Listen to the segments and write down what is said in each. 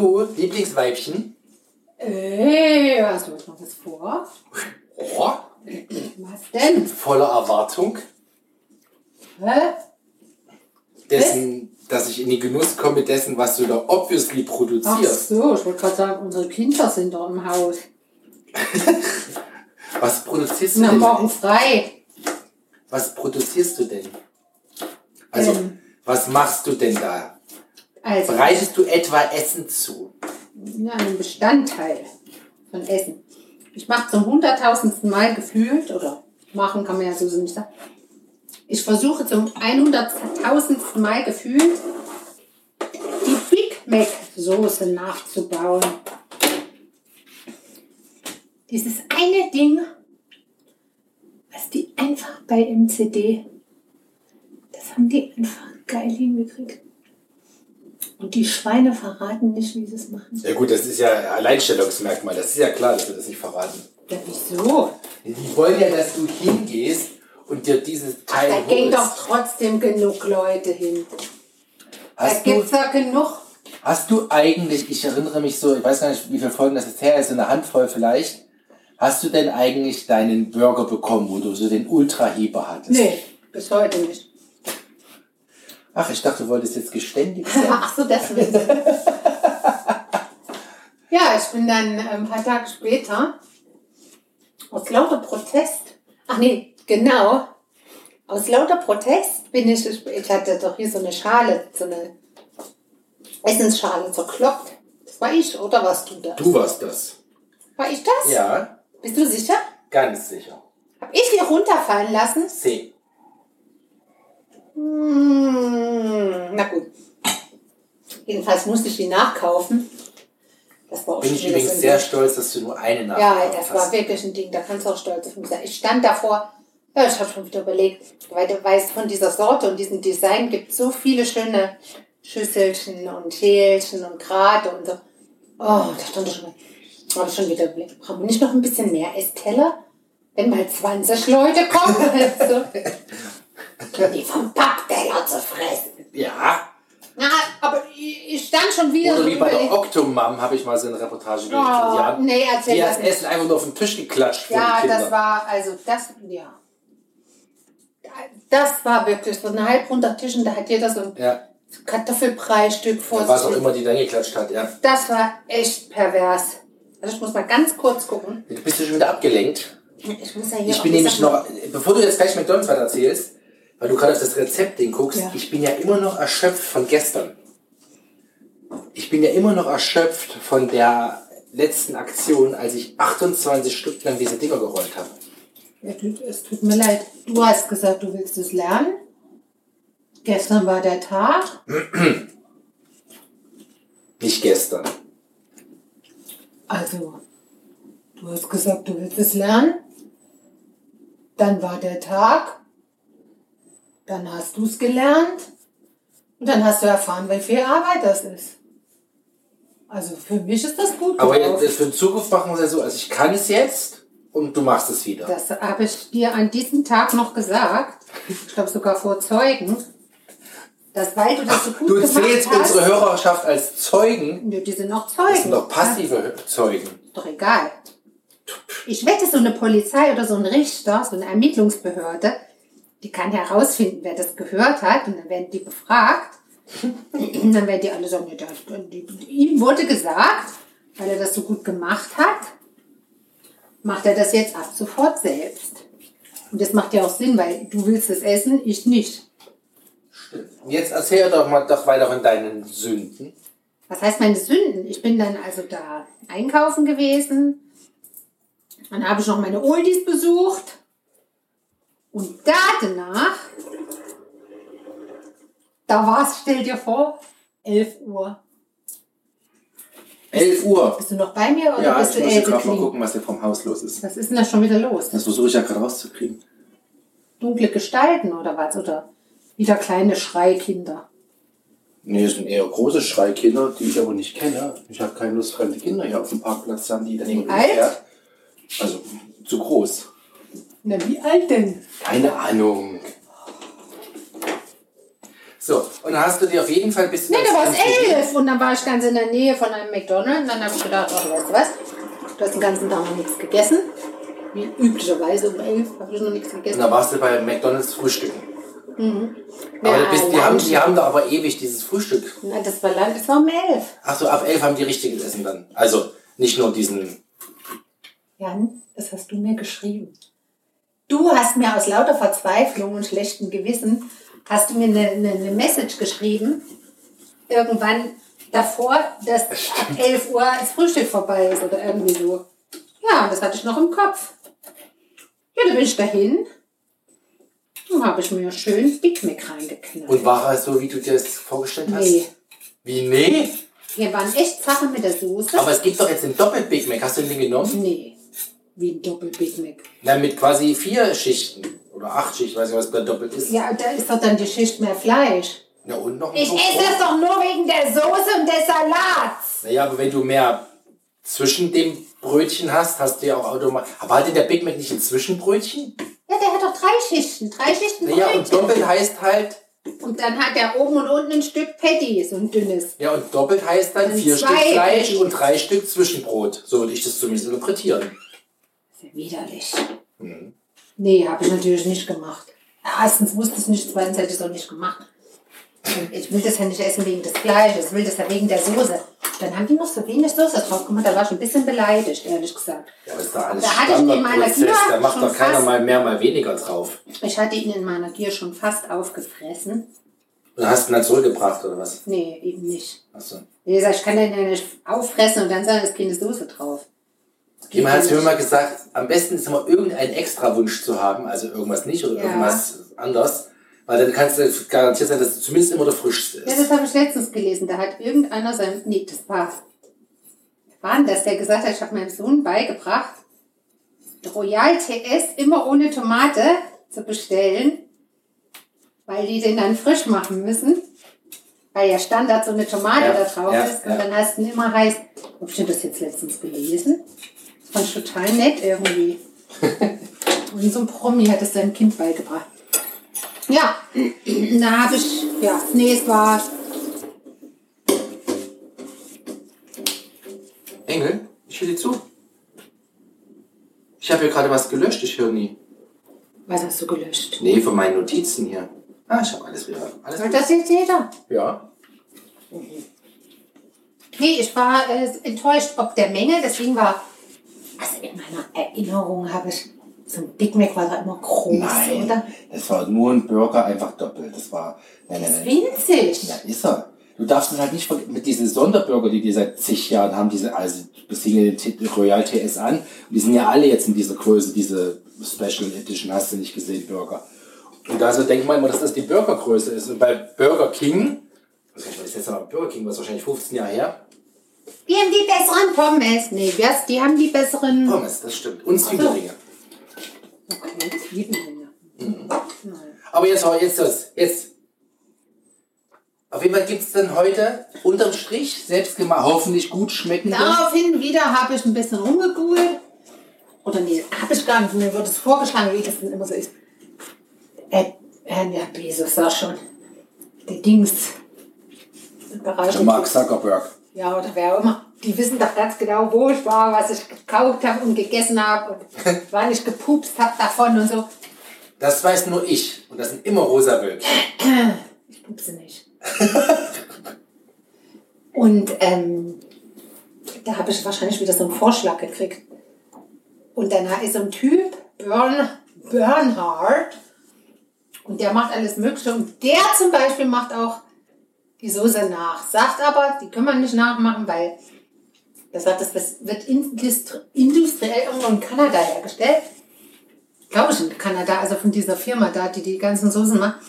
du, Lieblingsweibchen? Ey, hast du noch was vor? Oh, Was denn? voller Erwartung Hä? dessen, dass ich in den Genuss komme dessen, was du da obviously Ach produzierst. so, ich wollte gerade sagen, unsere Kinder sind doch im Haus. Was produzierst du Na, denn? morgen frei. Was produzierst du denn? Also, Ähm. was machst du denn da? Also, Bereitest du etwa Essen zu? ja, ein Bestandteil von Essen. Ich mache zum hunderttausendsten Mal gefühlt, oder machen kann man ja so nicht sagen. Ich versuche zum einhunderttausendsten Mal gefühlt, die Big Mac Soße nachzubauen. Dieses eine Ding, was die einfach bei MCD, das haben die einfach geil hingekriegt. Und die Schweine verraten nicht, wie sie es machen. Ja gut, das ist ja Alleinstellungsmerkmal. Das ist ja klar, dass wir das nicht verraten. Ja, wieso? Die wollen ja, dass du hingehst und dir dieses Teil Da gehen doch trotzdem genug Leute hin. Da Hast du, gibt's ja genug. hast du eigentlich, ich erinnere mich so, ich weiß gar nicht, wie viele Folgen das jetzt her ist, eine Handvoll vielleicht. Hast du denn eigentlich deinen Burger bekommen, wo du so den Ultra-Heber hattest? Nee, bis heute nicht. Ach, ich dachte, du wolltest jetzt geständig sein. Ach so, das will Ja, ich bin dann äh, ein paar Tage später aus lauter Protest, ach nee, genau, aus lauter Protest bin ich, ich hatte doch hier so eine Schale, so eine Essensschale zerkloppt. Das war ich, oder warst du das? Du warst das. War ich das? Ja, Bist du sicher? ganz sicher. Hab ich die runterfallen lassen? C. Hm, na gut. Jedenfalls musste ich die nachkaufen. Das war auch Bin ich übrigens sehr Ding. stolz, dass du nur eine Ja, nachgekauft das war hast. wirklich ein Ding. Da kannst du auch stolz auf mich sein. Ich stand davor. Ja, ich habe schon wieder überlegt, weil du weißt, von dieser Sorte und diesem Design gibt es so viele schöne Schüsselchen und Schälchen und Grate und so. Oh, da stand ich schon. Habe ich schon wieder überlegt. Brauchen wir nicht noch ein bisschen mehr Essteller? Wenn mal 20 Leute kommen, also, die vom Pappteller zu fressen. Ja. Na, aber ich stand schon wieder Oder so wie bei der. Octomam habe ich mal so eine Reportage gelesen. Oh, die haben, nee, erzähl die das nicht. Essen einfach nur auf den Tisch geklatscht Ja, das war, also das, ja. Das war wirklich so ein halbrunder Tisch und da hat jeder so ein Ja, Kartoffelpreisstück vor was auch sich. immer die dann geklatscht hat, ja. Das war echt pervers. Also ich muss mal ganz kurz gucken. Du bist ja schon wieder abgelenkt. Ich muss ja hier Ich bin nämlich noch, bevor du jetzt gleich McDonalds weiter erzählst, weil du gerade auf das Rezeptding guckst, Ja. ich bin ja immer noch erschöpft von gestern. Ich bin ja immer noch erschöpft von der letzten Aktion, als ich 28 Stück lang diese Dinger gerollt habe. Ja, es tut mir leid. Du hast gesagt, du willst es lernen. Gestern war der Tag. Nicht gestern. Also, du hast gesagt, du willst es lernen. Dann war der Tag. Dann hast du es gelernt. Und dann hast du erfahren, wie viel Arbeit das ist. Also für mich ist das gut Aber jetzt, für die Zukunft machen wir es ja so, also ich kann es jetzt und du machst es wieder. Das habe ich dir an diesem Tag noch gesagt. Ich glaube sogar vor Zeugen. Dass weil du das so gut Du gemacht zählst hast. unsere Hörerschaft als Zeugen. Nö, die sind noch Das Zeugen. sind doch passive Zeugen. Doch egal. Ich wette, so eine Polizei oder so ein Richter, so eine Ermittlungsbehörde, die kann herausfinden, wer das gehört hat und dann werden die befragt. Und dann werden die alle sagen, ja, ihm wurde gesagt, weil er das so gut gemacht hat, macht er das jetzt ab sofort selbst. Und das macht ja auch Sinn, weil du willst es essen, ich nicht. Und Jetzt erzähl doch mal doch weiter von deinen Sünden. Was heißt meine Sünden? Ich bin dann also da einkaufen gewesen. Dann habe ich noch meine Oldies besucht. Und da danach, da war es, stell dir vor, 11 Uhr. 11 Uhr. Bist du noch bei mir oder Ja, bist ich du muss Else gerade mal gucken, was hier vom Haus los ist. Was ist denn da schon wieder los? Das versuche ich ja gerade rauszukriegen. Dunkle Gestalten oder was? Oder wieder kleine Schreikinder? Nee, es sind eher große Schreikinder, die ich aber nicht kenne. Ich habe keine Lust, fremde Kinder hier auf dem Parkplatz zu haben, die dann jemand alt? Also zu groß. Na, wie alt denn? Keine Ahnung. So, und dann hast du dir auf jeden Fall bis Nee, da war es elf. Und dann war ich ganz in der Nähe von einem McDonald's. Und dann habe ich gedacht, ach, weißt du was? Du hast den ganzen Tag noch nichts gegessen. Wie üblicherweise um elf habe ich noch nichts Und gegessen. dann warst du bei McDonalds frühstücken. Aber Ja, du bist, die, haben, die haben da aber ewig dieses Frühstück. Na, das war lang, das war um elf. Ach so, ab elf haben die richtiges Essen dann. Also nicht nur diesen. Jan, das hast du mir geschrieben. Du hast mir aus lauter Verzweiflung und schlechtem Gewissen, hast du mir eine, eine, eine Message geschrieben, irgendwann davor, dass ab 11 Uhr das Frühstück vorbei ist oder irgendwie so. Ja, das hatte ich noch im Kopf. Ja, da bin ich dahin. Dann habe ich mir schön Big Mac reingeknallt. Und war es so, wie du dir das vorgestellt hast? Nee. Wie, nee? Hier waren echt Sachen mit der Soße. Aber es gibt doch jetzt den Doppel-Big Mac. Hast du den genommen? nee, wie ein Doppel-Big Mac. Na, mit quasi vier Schichten. Oder acht Schichten, weiß nicht, was bei doppelt ist. Ja, da ist doch dann die Schicht mehr Fleisch. Ja, und noch ein Ich esse es doch nur wegen der Soße und des Salats. Naja, aber wenn du mehr zwischen dem Brötchen hast, hast du ja auch automatisch. Aber hatte der Big Mac nicht ein Zwischenbrötchen? Ja, der hat doch drei Schichten. Drei Schichten Naja, und Brötchen. doppelt heißt halt. Und dann hat er oben und unten ein Stück Patty, so ein dünnes. Ja, und doppelt heißt dann Dann vier Stück Fleisch Patties. und drei Stück Zwischenbrot. So würde ich das zumindest interpretieren. Widerlich. Nee, habe ich natürlich nicht gemacht. Erstens wusste ich es nicht, zweitens hätte ich es auch nicht gemacht. Und ich will das ja nicht essen wegen des Fleisches, ich will das ja wegen der Soße. Dann haben die noch so wenig Soße drauf gemacht, da war ich ein bisschen beleidigt, ehrlich gesagt. Ja, aber ist doch alles Da hatte ich in meiner. Gier Da macht doch keiner fast- mal mehr, mal weniger drauf. Ich hatte ihn in meiner Gier schon fast aufgefressen. Und hast ihn dann zurückgebracht, oder was? Nee, eben nicht. Achso. Wie gesagt, ich kann den ja nicht auffressen und dann sagen, es ist keine Soße drauf. Jemand hat mir mal gesagt, am besten ist immer irgendeinen Extrawunsch zu haben, also irgendwas nicht oder Ja. irgendwas anders. Weil dann kannst du garantiert sein, dass du zumindest immer der frischste Ja, ist. das habe ich letztens gelesen. Da hat irgendeiner sein. Nee, das war. War denn das, der gesagt hat, ich habe meinem Sohn beigebracht, Royal TS immer ohne Tomate zu bestellen, weil die den dann frisch machen müssen. Weil ja Standard so eine Tomate Ja, da drauf ja, ist. Und ja. dann hast du ihn immer heiß. Hab ich das jetzt letztens gelesen? Das fand ich total nett irgendwie. Und so ein Promi hat es seinem Kind beigebracht. Ja, da habe ich, ja, nee, es war, Engel, ich höre dir zu. Ich habe hier gerade was gelöscht, ich höre nie. was hast du gelöscht? Nee, von meinen Notizen hier. Ah, ich habe alles wieder. Alles Soll das jetzt jeder? Ja. Nee, ich war äh, enttäuscht ob der Menge, deswegen war, also in meiner Erinnerung habe ich, so ein Big Mac war da immer groß, Nein, oder? es war nur ein Burger, einfach doppelt. Das war. Nein, nein, nein. Winzig. Ja, ist er. Du darfst es halt nicht vergessen, mit diesen Sonderburger, die die seit zig Jahren haben, diese, also das hing den Royal TS an, und die sind ja alle jetzt in dieser Größe, diese Special Edition, hast du nicht gesehen, Burger. Und da so denkt man immer, dass das die Burgergröße ist. Und bei Burger King, was ich das jetzt noch Burger King, was wahrscheinlich 15 Jahre her, Die haben die besseren Pommes. Nee, was? Die haben die besseren. Pommes, das stimmt. Und Zwiebelringe. Okay, Zwiebelringe. Aber jetzt, jetzt, jetzt, jetzt. Auf jeden Fall gibt es dann heute unterm Strich selbst gemacht, hoffentlich gut schmeckende. Daraufhin wieder habe ich ein bisschen rumgegoogelt. Oder nee, habe ich gar nicht. Mir wird es vorgeschlagen, wie das denn immer so ist. Äh, äh, ja, Bezos sag schon. Der Dings. Bereich. Mark Zuckerberg. Ja, oder wer auch immer. Die wissen doch ganz genau, wo ich war, was ich gekauft habe und gegessen habe und wann ich gepupst habe davon und so. Das weiß nur ich. Und das sind immer rosa Wölkchen. Ich pupse nicht. und ähm, da habe ich wahrscheinlich wieder so einen Vorschlag gekriegt. Und dann ist so ein Typ, Bern, Bernhard, und der macht alles Mögliche. Und der zum Beispiel macht auch die Soße nach. Sagt aber, die können wir nicht nachmachen, weil der sagt, das wird industri- industriell irgendwo in Kanada hergestellt. Glaube ich in Kanada, also von dieser Firma da, die die ganzen Soßen macht.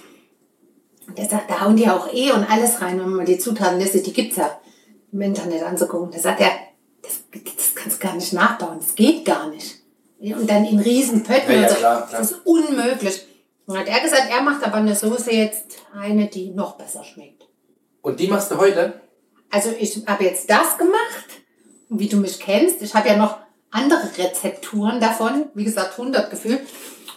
Und der sagt, da hauen die auch eh und alles rein, wenn man die Zutatenliste, die gibt's ja im Internet anzugucken. Da sagt er, das, das kannst du gar nicht nachbauen, das geht gar nicht. Und dann in riesen Pötten Ja, ja, und so. klar, klar. Das ist unmöglich. Und hat er gesagt, er macht aber eine Soße jetzt eine, die noch besser schmeckt. Und die machst du heute? Also ich habe jetzt das gemacht, wie du mich kennst. Ich habe ja noch andere Rezepturen davon, wie gesagt 100 gefühlt.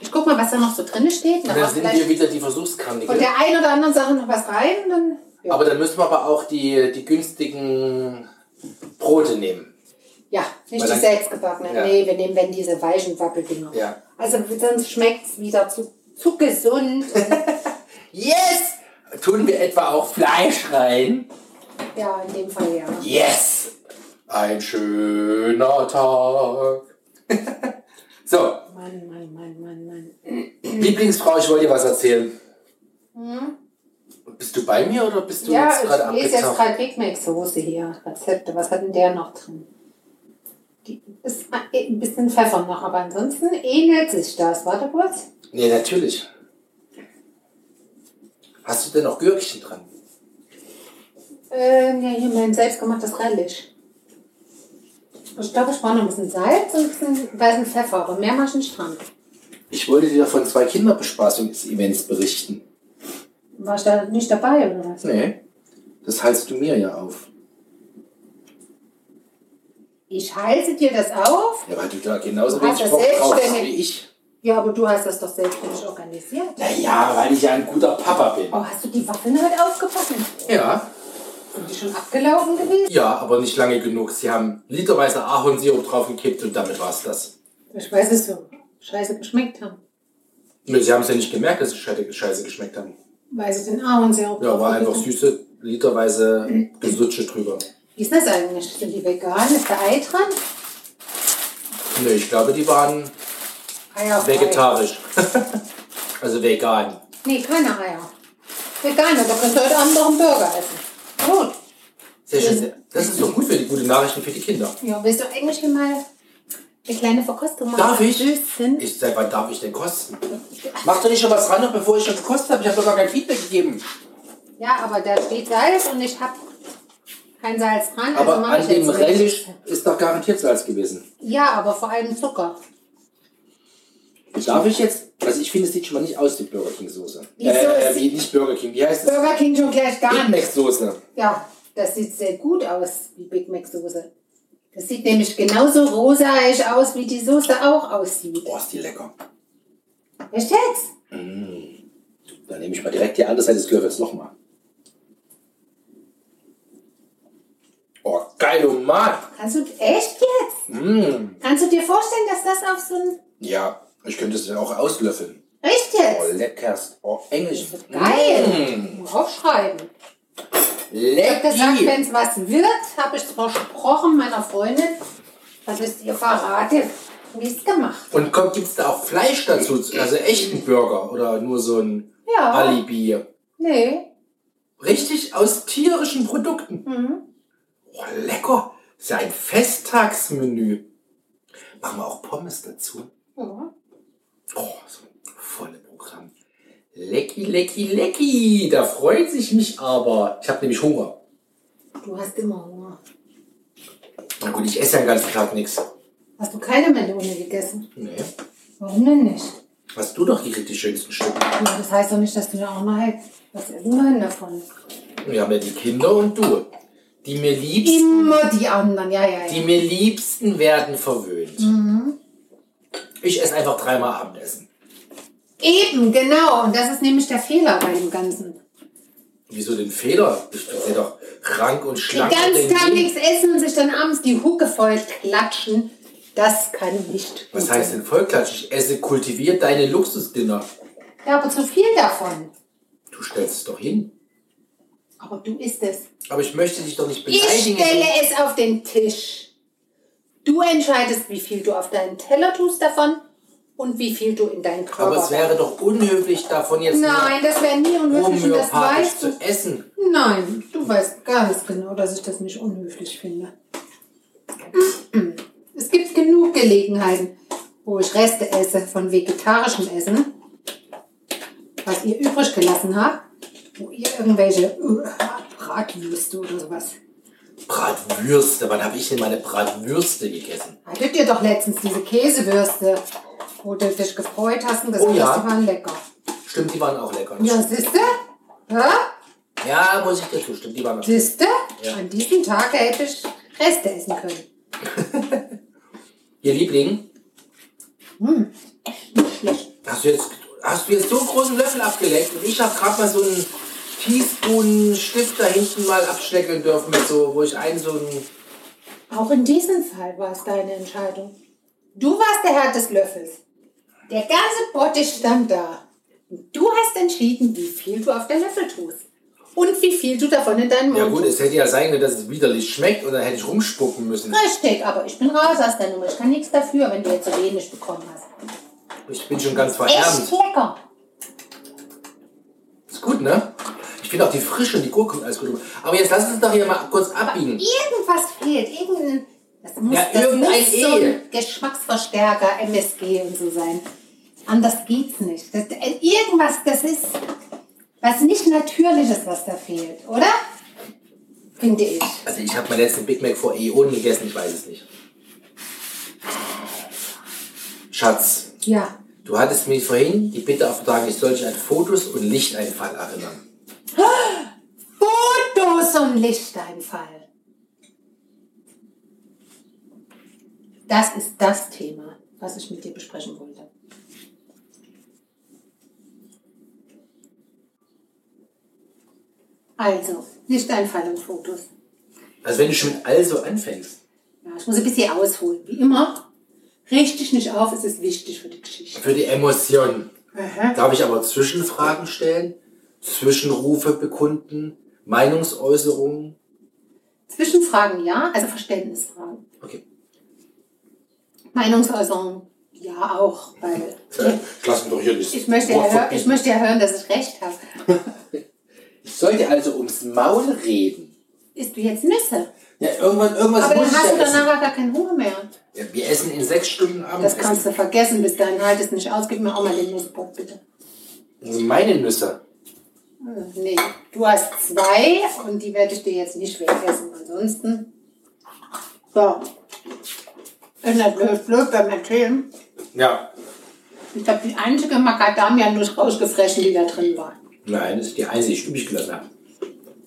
Ich guck mal, was da noch so drin steht. Dann war sind wir wieder die von Versuchskaninchen. der einen oder anderen Sache noch was rein. Dann, ja. Aber dann müssen wir aber auch die, die günstigen Brote nehmen. ja, nicht Weil die dann- selbstgebackenen. Ja. Nee, wir nehmen wenn diese weichen Wappeldinger. Ja. Also sonst schmeckt es wieder zu, zu gesund. Und, Yes! Tun wir etwa auch Fleisch rein? ja, in dem Fall ja. Yes! Ein schöner Tag. so, Mann, Mann, Mann, Mann, Mann. Lieblingsfrau, ich wollte dir was erzählen. Bist du bei mir oder bist du Ja, jetzt gerade ich lese jetzt gerade Big Mac Soße hier. Rezepte. Was hat denn der noch drin? Die ist ein bisschen Pfeffer noch, aber ansonsten ähnelt sich das. Warte kurz. Nee, natürlich. Hast du denn auch Gürkchen dran? Äh, ja, hier mein selbstgemachtes Relish. Ich glaube, ich brauche noch ein bisschen Salz und ein bisschen weißen Pfeffer, aber mehr mache ich nicht dran. Ich wollte dir von zwei Kinderbespaßungsevents berichten. War ich da nicht dabei oder was? Nee, das halst du mir ja auf. Ich halte dir das auf? Ja, weil du da genauso Du wenig Bock drauf hast selbstständig- wie ich. Ja, aber du hast das doch selbstständig organisiert. Naja, weil ich ja ein guter Papa bin. Oh, hast du die Waffeln heute aufgepackt? Ja, Sind die schon abgelaufen gewesen? ja, aber nicht lange genug. Sie haben literweise Ahornsirup draufgekippt und damit war's das. Ich weiß es so. Scheiße geschmeckt haben. Nö, sie haben es ja nicht gemerkt, dass sie scheiße geschmeckt haben. Weil sie den Ahornsirup Ja, war einfach süße, literweise Gesutsche drüber. Wie ist das eigentlich? Sind die vegan? Ist da Ei dran? Nö, ich glaube, die waren Eier vegetarisch. also vegan. Nee, keine Eier. Vegan, da könnt ihr heute Abend noch einen Burger essen. Gut. Sehr schön. Das ist doch gut für die gute Nachrichten für die Kinder. Ja, willst du eigentlich hier mal eine kleine Verkostung machen? Darf ich? Süßen? Ich seit wann darf ich denn kosten? Mach doch nicht schon was ran, bevor ich schon gekostet habe. Ich habe doch gar kein Feedback gegeben. Ja, aber da steht Salz und ich habe kein Salz dran. Aber also an dem Relish ist doch garantiert Salz gewesen. Ja, aber vor allem Zucker. Darf ich jetzt? Also ich finde, es sieht schon mal nicht aus wie Burger King Soße. Wieso? Äh, Es wie nicht Burger King. Wie heißt es? Burger King schon gleich gar Big nicht. Mac Soße. Ja, das sieht sehr gut aus, wie Big Mac Soße. Das sieht nämlich genauso rosaig aus, wie die Soße auch aussieht. Boah, ist die lecker. Echt jetzt? Dann nehme ich mal direkt die andere Seite des Löffels nochmal. Oh, geil, Mann. Kannst du echt jetzt? Mm. Kannst du dir vorstellen, dass das auf so ein. Ja, ich könnte es dann auch auslöffeln. Echt Oh, leckerst. Oh, Englisch. Geil! Mm. Aufschreiben. Ich hab gesagt, wenn es was wird, habe ich versprochen meiner Freundin, dass ich dir verrate, wie es gemacht Und kommt, gibt's da auch Fleisch dazu? Also echten Burger oder nur so ein Ja. Alibi? Nee. Richtig aus tierischen Produkten. Mhm. Oh, lecker. ist ja ein Festtagsmenü. Machen wir auch Pommes dazu? Ja. Oh, so ein volle Programm. Lecki, lecki, lecki. Da freut sich mich aber. Ich habe nämlich Hunger. Du hast immer Hunger. Na gut, ich esse ja den ganzen Tag nichts. Hast du keine Melone gegessen? Nee. Warum denn nicht? Hast du doch gekriegt die schönsten Stücke. Ja, das heißt doch nicht, dass du ja auch mal was essen können davon. Wir haben ja die Kinder und du. Die mir liebsten, Immer die anderen, ja, ja, die ja. mir liebsten werden verwöhnt. Mhm. Ich esse einfach dreimal Abendessen. Eben, genau. Und das ist nämlich der Fehler bei dem Ganzen. Wieso den Fehler? Ich sehe doch rank und Den schlank. ganzen und Tag nichts essen und sich dann abends die Hucke voll klatschen, das kann nicht Was heißt denn Vollklatsch? Ich esse kultiviert deine Luxusdinner. Ja, aber zu viel davon. Du stellst es doch hin. Aber du isst es. Aber ich möchte dich doch nicht Ich beleidigen. stelle es auf den Tisch. Du entscheidest, wie viel du auf deinen Teller tust davon und wie viel du in deinen Körper. Aber es wäre doch unhöflich, davon jetzt Nein, das wäre nie unhöflich und das weißt du. zu essen. Nein, du weißt ganz genau, dass ich das nicht unhöflich finde. Es gibt genug Gelegenheiten, wo ich Reste esse von vegetarischem Essen, was ihr übrig gelassen habt, wo ihr irgendwelche äh, Bratwürste oder sowas. Bratwürste. Wann habe ich denn meine Bratwürste gegessen? Hattet ihr doch letztens diese Käsewürste, wo du dich gefreut hast und gesagt Oh ja. die waren lecker. Stimmt, die waren auch lecker. Ja, siehste? Ja? Ja, muss ich dir zustimmen. Die waren auch Siehste? Ja. An diesem Tag hätte ich Reste essen können. Ihr Liebling, Hm, echt nicht schlecht. Hast du jetzt, hast du jetzt so einen großen Löffel abgeleckt und ich habe gerade mal so einen Teaspoon-Stift da hinten mal abschneckeln dürfen mit so, wo ich einen so einen. Auch in diesem Fall war es deine Entscheidung. Du warst der Herr des Löffels. Der ganze Bottich stand da. Und du hast entschieden, wie viel du auf den Löffel tust. Und wie viel du davon in deinen Mund Ja gut, tust. es hätte ja sein können, dass es widerlich schmeckt und dann hätte ich rumspucken müssen. Richtig, aber ich bin raus aus der Nummer. Ich kann nichts dafür, wenn du jetzt so wenig bekommen hast. Ich bin schon ganz Echt verärmt. lecker. Ist gut, ne? Ich finde auch die Frische und die Gurke und alles gut. Aber jetzt lass uns doch hier mal kurz abbiegen. Irgendwas fehlt. Irgendein, das muss, Ja, das irgendein muss so E. ein Geschmacksverstärker, MSG und so sein. Anders geht's nicht. Das, äh, irgendwas, das ist was nicht Natürliches, was da fehlt, oder? Finde ich. Also ich habe meinen letzten Big Mac vor Äonen gegessen, ich weiß es nicht. Schatz, Ja. du hattest mir vorhin die Bitte aufgetragen, ich soll dich an Fotos und Lichteinfall erinnern. Fotos und Lichteinfall. Das ist das Thema, was ich mit dir besprechen wollte. Also, Lichteinfall und Fotos. Also wenn du schon mit also anfängst. Ja, ich muss ein bisschen ausholen. Wie immer, richtig nicht auf, es ist wichtig für die Geschichte. Für die Emotionen. Aha. Darf ich aber Zwischenfragen stellen? Zwischenrufe bekunden? Meinungsäußerungen? Zwischenfragen ja, also Verständnisfragen. Okay. Meinungsäußerungen ja auch, weil Ich lass mich doch hier nicht. ich möchte, ja hör, ich möchte ja hören, dass ich recht habe. Ich sollte also ums Maul reden. Isst du jetzt Nüsse? Ja, irgendwann, irgendwas Aber muss dann ich hast du ja essen. danach gar keinen Hunger mehr. Ja, wir essen in sechs Stunden Abend. Das kannst du vergessen, bis dahin halt es nicht aus. Gib mir auch mal den Nusspot, bitte. Also meine Nüsse. Hm, Nee, du hast zwei und die werde ich dir jetzt nicht wegessen. Ansonsten. So. Ist nicht blöd, blöd beim Erzählen. Ja. Ich habe die einzige Macadamia-Nuss rausgefressen, die da drin war. Nein, das ist die einzige, die ich übrig gelassen habe.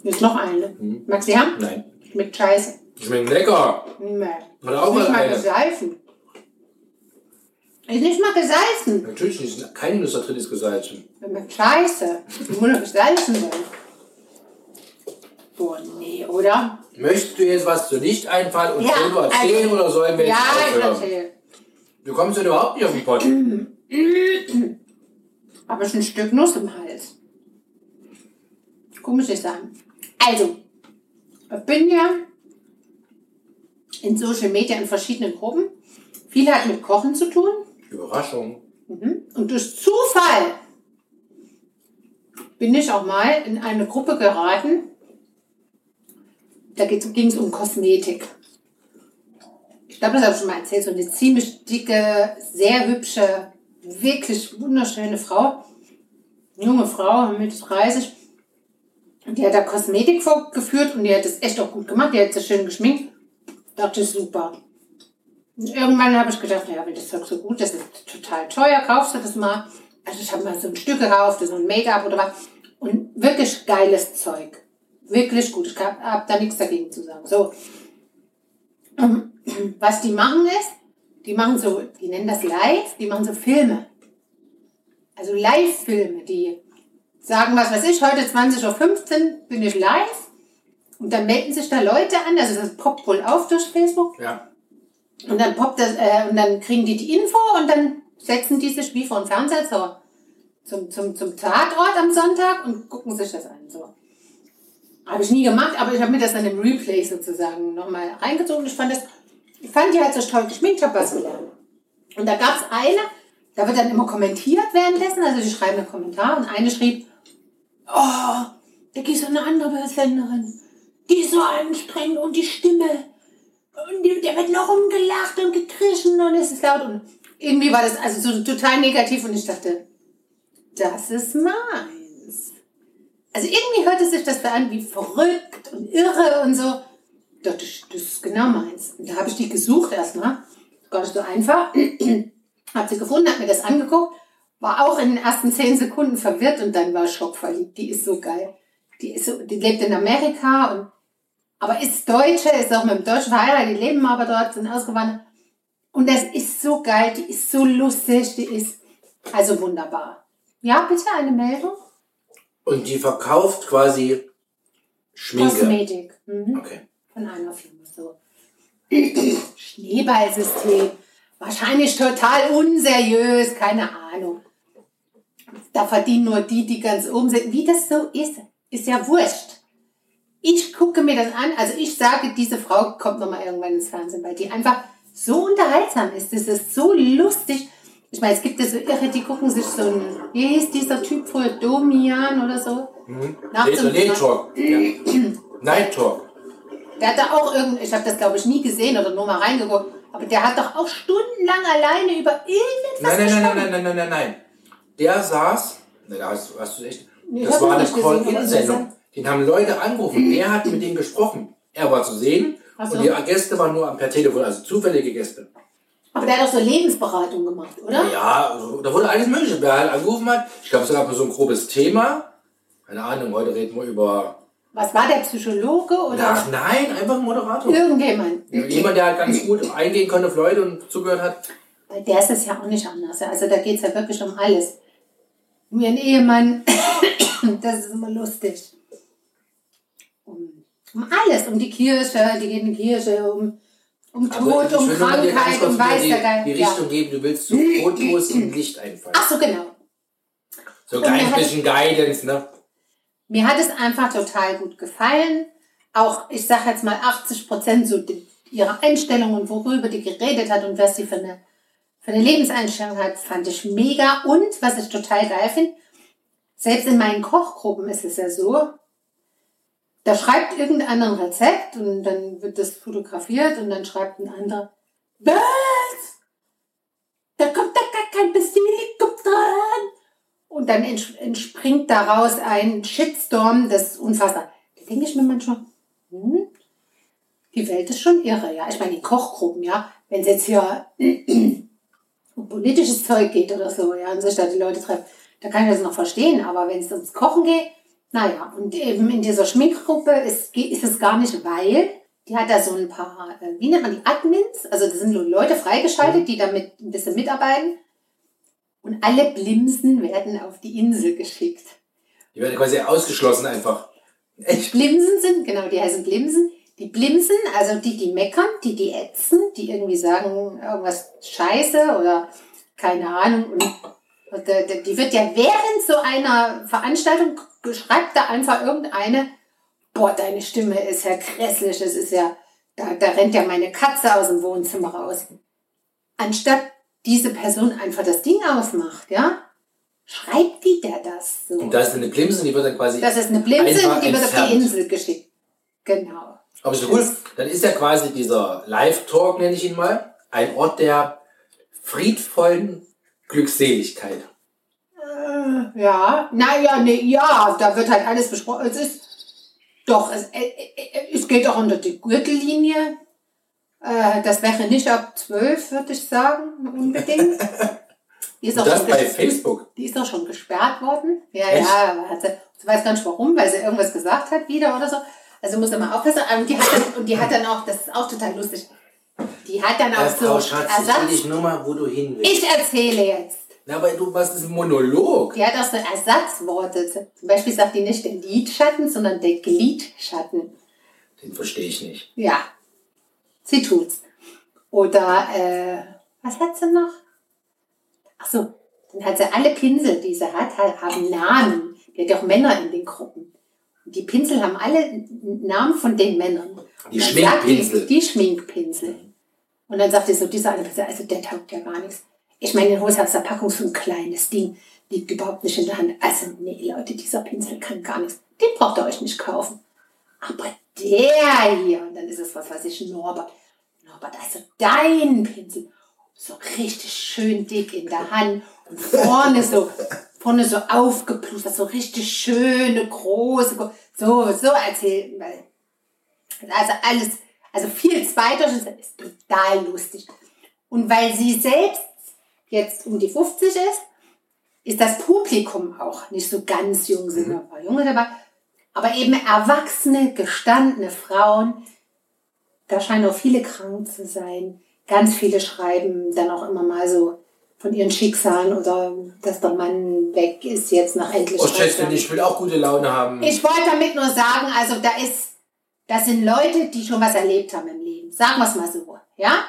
Ist noch eine. Magst du die haben? Nein. Schmeckt scheiße. Schmeckt lecker. Nee. Hat auch mal eine. gesalzen. Ist nicht mal gesalzen. Natürlich nicht. Keine Nuss da drin ist gesalzen. Scheiße. Die muss noch gesalzen sein. Boah, nee, oder? Möchtest du jetzt was zu Lichteinfall und Ja, Foto erzählen also- oder sollen wir jetzt Ja, ich aufhören? erzähl. Du kommst denn überhaupt nicht auf den Pott. Habe ich ein Stück Nuss im Hals. Komisch nicht sagen. Also, ich bin ja in Social Media in verschiedenen Gruppen. Viel hat mit Kochen zu tun. Überraschung. Und durch Zufall bin ich auch mal in eine Gruppe geraten. Da ging es um Kosmetik. Ich glaube, das habe ich schon mal erzählt. So eine ziemlich dicke, sehr hübsche, wirklich wunderschöne Frau. Junge Frau, Mitte 30. Und die hat da Kosmetik vorgeführt und die hat das echt auch gut gemacht. Die hat sich schön geschminkt. Dachte ich, super. Irgendwann habe ich gedacht, ja, wenn das Zeug so gut das ist total teuer, kaufst du das mal. Also ich habe mal so ein Stück gekauft, so ein Make-up oder was. Und wirklich geiles Zeug. Wirklich gut. Ich habe hab da nichts dagegen zu sagen. So. Was die machen ist, die machen so, die nennen das live, die machen so Filme. Also Live-Filme, die sagen, was weiß ich, heute 20.15 Uhr bin ich live. Und dann melden sich da Leute an, also das poppt wohl auf durch Facebook. Ja. Und dann poppt das, äh, und dann kriegen die die Info und dann setzen die sich wie vor dem Fernseher zur, zum, zum, zum Tatort am Sonntag und gucken sich das an. So. Habe ich nie gemacht, aber ich habe mir das dann im Replay sozusagen nochmal reingezogen. Ich fand das, ich fand die halt so toll geschminkt, habe was gelernt. Und da gab es eine, da wird dann immer kommentiert währenddessen, also die schreiben einen Kommentar und eine schrieb, oh, da gibt so eine andere Senderin, die ist so anstrengend und die Stimme, und der wird noch rumgelacht und gekrischen und es ist laut und irgendwie war das also so total negativ und ich dachte, das ist meins. Also irgendwie hörte sich das so an wie verrückt und irre und so. Dachte, das ist genau meins. Und da habe ich die gesucht erstmal. Gar nicht so einfach. Hab sie gefunden, hab mir das angeguckt, war auch in den ersten zehn Sekunden verwirrt und dann war schockverliebt. Die ist so geil. Die, ist so, die lebt in Amerika und aber ist Deutsche, ist auch mit dem Deutschen verheiratet, die leben aber dort, sind ausgewandert. Und das ist so geil, die ist so lustig, die ist, Also wunderbar. Ja, bitte eine Meldung. Und die verkauft quasi Schminke. Kosmetik. Mhm. Okay. Von einer Firma so. Schneeballsystem. Wahrscheinlich total unseriös, keine Ahnung. Da verdienen nur die, die ganz oben sind. Wie das so ist, ist ja wurscht. Ich gucke mir das an, also ich sage, diese Frau kommt nochmal irgendwann ins Fernsehen, weil die einfach so unterhaltsam ist. Das ist so lustig. Ich meine, es gibt ja so Irre, die gucken sich so ein, wie hieß dieser Typ früher, Domian oder so? Nachts um zwei- Talk. Night Talk. Der hat da auch irgend, ich habe das glaube ich nie gesehen oder nur mal reingeguckt, aber der hat doch auch stundenlang alleine über irgendwas Nein, nein, nein, gesprochen. nein, nein, nein, nein, nein. Der saß, ne, da hast, hast du echt, Nee, das war eine Call-In-Sendung. Den haben Leute angerufen. Er hat mit denen gesprochen. Er war zu sehen so. und die Gäste waren nur per Telefon, also zufällige Gäste. Aber der hat doch so Lebensberatung gemacht, oder? Ja, also, da wurde alles Mögliche. Wer halt angerufen hat, ich glaube, es gab so ein grobes Thema. Keine Ahnung, heute reden wir über. Was war der Psychologe oder Ach nein, einfach ein Moderator. irgendjemand? Jemand, der halt ganz gut eingehen konnte auf Leute und zugehört hat. Bei der ist es ja auch nicht anders. Also da geht es ja wirklich um alles. Um ihren Ehemann, das ist immer lustig. Um, alles, um die Kirche, die geht in die Kirche, um, um Tod, Also ich um Krankheit, um weiß die, der Geil. die Ja. Richtung geben, du willst so rotlos im Licht einfallen. Ach so, genau. So Und ein bisschen Guidance, ne? Mir hat es einfach total gut gefallen. Auch, ich sage jetzt mal 80 Prozent so die, ihre Einstellung und worüber die geredet hat und was sie für eine, für eine Lebenseinstellung hat, fand ich mega. Und was ich total geil finde, selbst in meinen Kochgruppen ist es ja so, da schreibt irgendeiner ein Rezept und dann wird das fotografiert und dann schreibt ein anderer, was? Da kommt da gar kein Basilikum dran. Und dann ents entspringt daraus ein Shitstorm, das ist unfassbar. Da denke ich mir manchmal, hm, die Welt ist schon irre, ja. Ich meine, die Kochgruppen, ja, wenn es jetzt hier um politisches Zeug geht oder so, ja, und sich da die Leute treffen, da kann ich das noch verstehen. Aber wenn es ums Kochen geht, naja, und eben in dieser Schminkgruppe ist, ist es gar nicht, weil die hat da so ein paar, äh, wie nennt man die, Admins, also das sind Leute freigeschaltet, die damit ein bisschen mitarbeiten. Und alle Blimsen werden auf die Insel geschickt. Die werden quasi ausgeschlossen einfach. Echt? Blimsen sind, genau, die heißen Blimsen. Die Blimsen, also die, die meckern, die, die ätzen, die irgendwie sagen, irgendwas scheiße oder keine Ahnung. Und, die wird ja während so einer Veranstaltung, schreibt da einfach irgendeine, boah, deine Stimme ist ja grässlich, es ist ja, da, da rennt ja meine Katze aus dem Wohnzimmer raus. Anstatt diese Person einfach das Ding ausmacht, ja, schreibt die der das so. Und da ist eine Blimse, die wird dann quasi. Das ist eine Blimse, die wird auf die Insel geschickt. Genau. Aber ist doch cool. Dann ist ja quasi dieser Live-Talk, nenne ich ihn mal, ein Ort der friedvollen Glückseligkeit. Äh, Ja, naja, nee, ja, da wird halt alles besprochen. Es ist doch, es, äh, äh, es geht auch unter die Gürtellinie. Äh, das wäre nicht ab 12, würde ich sagen, unbedingt. Die ist, auch das schon bei Facebook. die ist auch schon gesperrt worden. Ja, Echt? ja, hat sie, sie weiß gar nicht warum, weil sie irgendwas gesagt hat wieder oder so. Also muss immer aufpassen. Und die hat dann, und die hat dann auch, das ist auch total lustig, die hat dann auch Äh, so Frau Schatz, ich will Ersatz. dich nur mal, wo du hin willst. Ich erzähle jetzt. Na, aber du, was ist ein Monolog? Die hat auch so Ersatzworte. Zum Beispiel sagt die nicht der Lidschatten, sondern der Glidschatten. Den verstehe ich nicht. Ja, sie tut's. Oder, äh, was hat sie noch? Ach so, dann hat sie alle Pinsel, die sie hat, ha- haben Namen. Die hat ja auch Männer in den Gruppen. Die Pinsel haben alle Namen von den Männern. Die Schminkpinsel. Die, die Schminkpinsel. Und dann sagt sie so, dieser eine Pinsel, also der taugt ja gar nichts. Ich meine, in Haushaltsverpackung so ein kleines Ding, liegt überhaupt nicht in der Hand. Also, nee, Leute, dieser Pinsel kann gar nichts. Den braucht ihr euch nicht kaufen. Aber der hier, und dann ist es, was weiß ich, Norbert. Norbert, also dein Pinsel, so richtig schön dick in der Hand und vorne so, vorne so aufgeplustert, so richtig schöne, große, gro- so, so erzählt. Also alles, also viel Zweideutsches ist total lustig. Und weil sie selbst jetzt um die 50 ist, ist das Publikum auch nicht so ganz jung, sind noch ein paar Junge dabei, aber eben erwachsene, gestandene Frauen, da scheinen auch viele krank zu sein. Ganz viele schreiben dann auch immer mal so von ihren Schicksalen oder dass der Mann weg ist jetzt nach endlich. Oh, Schätzchen, ich will auch gute Laune haben. Ich wollte damit nur sagen, also da ist, das sind Leute, die schon was erlebt haben im Leben. Sagen wir es mal so, ja?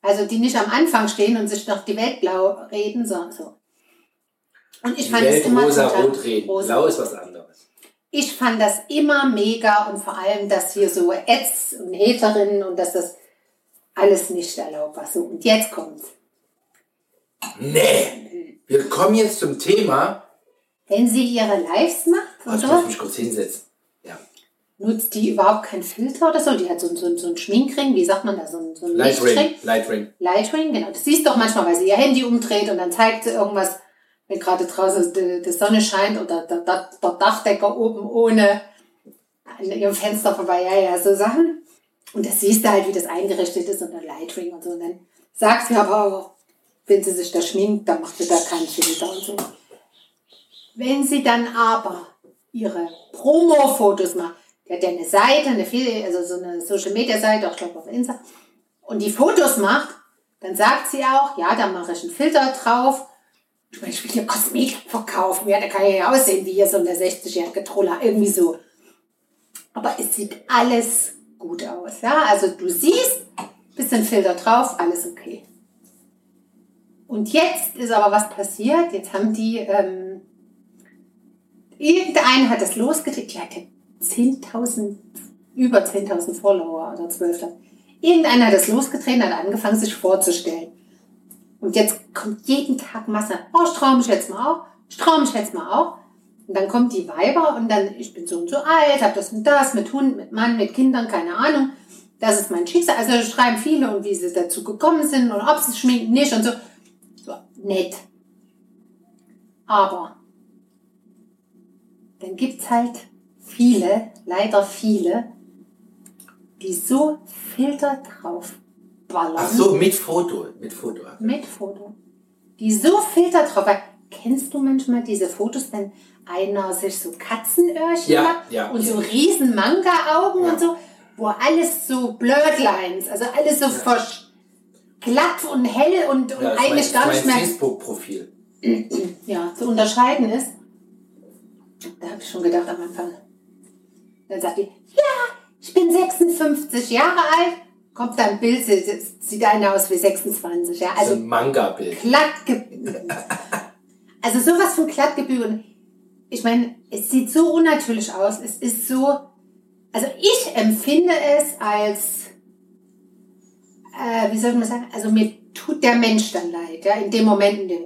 Also die nicht am Anfang stehen und sich noch die Welt blau reden, sondern so. Und ich fand Welt es immer rosa, total- rot reden. rosa. Blau ist was anderes. Ich fand das immer mega und vor allem, dass hier so Ätz und Heterinnen und dass das alles nicht erlaubt war. So, und jetzt kommt's. Nee. Wir kommen jetzt zum Thema. Wenn sie ihre Lives macht, Also, ich oder? muss mich kurz hinsetzen. Nutzt die überhaupt keinen Filter oder so. Die hat so, so, so einen Schminkring, wie sagt man da, so einen, so einen Lightring. Lichtring. Lightring. Lightring, genau. Das siehst du auch manchmal, weil sie ihr Handy umdreht und dann zeigt sie irgendwas, wenn gerade draußen die, die Sonne scheint oder der, der, der Dachdecker oben ohne an ihrem Fenster vorbei. Ja, ja, so Sachen. Und das siehst du halt, wie das eingerichtet ist und der Lightring und so. Und dann sagt sie aber auch, wenn sie sich da schminkt, dann macht sie da keinen Filter und so. Wenn sie dann aber ihre Promo-Fotos macht, die hat ja eine Seite, eine, also so eine Social-Media-Seite, auch ich glaube auf Insta, und die Fotos macht, dann sagt sie auch, ja, da mache ich einen Filter drauf. Ich will hier Kosmetik verkaufen. Ja, da kann ja aussehen wie hier so eine 60-jährige Troller, irgendwie so. Aber es sieht alles gut aus, ja. Also du siehst, bisschen Filter drauf, alles okay. Und jetzt ist aber was passiert. Jetzt haben die, ähm, irgendeiner hat das losgetreten, die hatte 10.000, über 10.000 Follower oder 12.000. Irgendeiner hat das losgetreten, hat angefangen, sich vorzustellen. Und jetzt kommt jeden Tag Masse. Oh, mich jetzt mal auch. Mich jetzt mal auch. Und dann kommt die Weiber und dann, ich bin so und so alt, habe das und das, mit Hund, mit Mann, mit Kindern, keine Ahnung. Das ist mein Schicksal. Also schreiben viele und wie sie dazu gekommen sind und ob sie schminken, nicht und so. so nett. Aber dann gibt's halt viele, leider viele, die so Filter drauf ballern. Ach so, mit Foto. Mit Foto. Mit Foto. Die so Filter drauf. Kennst du manchmal diese Fotos, wenn einer sich so Katzenöhrchen Ja, macht ja. und so riesen Manga-Augen Ja. und so, wo alles so Blurred Lines, also alles so versch- glatt und hell und, und Ja, eigentlich ist gar mein, nicht mein mehr Facebook-Profil. ja, zu unterscheiden ist. Da habe ich schon gedacht am Anfang. Dann sagt die, ja, ich bin 56 Jahre alt. Kommt da ein Bild, sie- sie- sieht einer aus wie 26. Ja, Also ein Manga-Bild. glatt. Also sowas von glatt gebügelt. Ich meine, es sieht so unnatürlich aus. Es ist so, also ich empfinde es als, äh, wie soll man sagen, also mir tut der Mensch dann leid, ja, in dem Moment, in dem,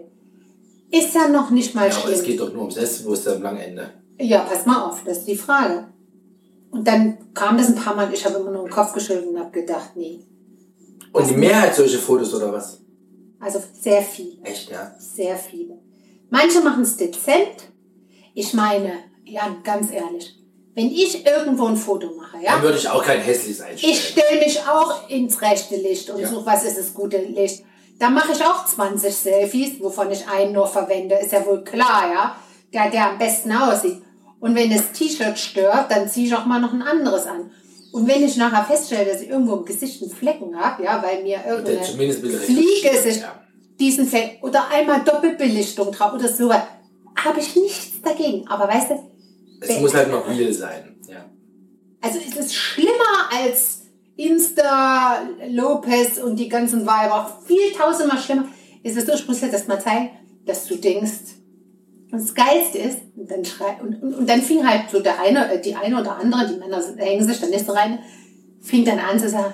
ist ja noch nicht mal Ja, aber es schlimm. geht doch nur um Selbstbewusstsein am langen Ende. Ja, pass mal auf, das ist die Frage. Und dann kam das ein paar Mal, ich habe immer nur den Kopf geschüttelt und habe gedacht, nee. Und die Mehrheit solche Fotos oder was? Also sehr viel. Echt, ja? Sehr viele. Manche machen es dezent. Ich meine, ja, ganz ehrlich, wenn ich irgendwo ein Foto mache, Dann ja, würde ich auch kein hässliches einstellen. ich stelle mich auch ins rechte Licht und Ja. suche, was ist das gute Licht. Da mache ich auch 20 Selfies, wovon ich einen nur verwende, ist ja wohl klar, ja, der, der am besten aussieht. Und wenn das T-Shirt stört, dann ziehe ich auch mal noch ein anderes an. Und wenn ich nachher feststelle, dass ich irgendwo im Gesicht einen Flecken habe, ja, weil mir irgendeine Fliege sich Ja. diesen Fleck oder einmal Doppelbelichtung drauf oder so, habe ich nichts dagegen. Aber weißt du, Es muss halt noch real sein. Ja. also es ist schlimmer als Insta, Lopez und die ganzen Weiber. Viel tausendmal schlimmer. Es ist so, ich muss dir das mal zeigen, dass du denkst, und das Geilste ist, und dann, schrei und, und, und dann fing halt so der eine, äh, die eine oder andere, die Männer hängen sich dann nicht so rein, fing dann an zu sagen,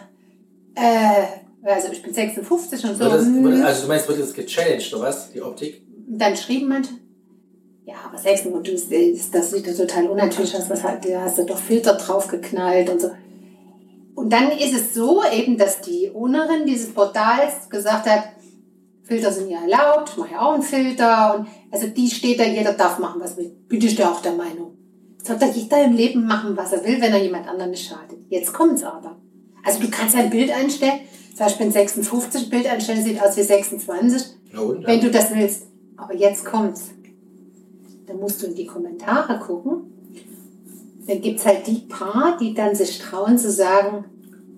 äh, also ich bin 56 und so. Das, hm. also du meinst, wird das gechallenged oder was? Die Optik? Dann schrieben manche, ja, aber Sexen das, das sieht ja total unnatürlich aus, was hat, da hast du doch Filter draufgeknallt und so. Und dann ist es so eben, dass die Ownerin dieses Portals gesagt hat, Filter sind ja erlaubt, ich mache ja auch einen Filter und also die steht da, jeder darf machen, was will. Bin ich da auch der Meinung. Soll da jeder im Leben machen, was er will, wenn er jemand anderen nicht schadet. Jetzt kommt's aber. Also du kannst ein Bild einstellen, zum Beispiel ein 56 Bild einstellen, sieht aus wie 26. Na und? Wenn du das willst. Aber jetzt kommt's. Dann musst du in die Kommentare gucken. Dann gibt's halt die paar, die dann sich trauen zu sagen,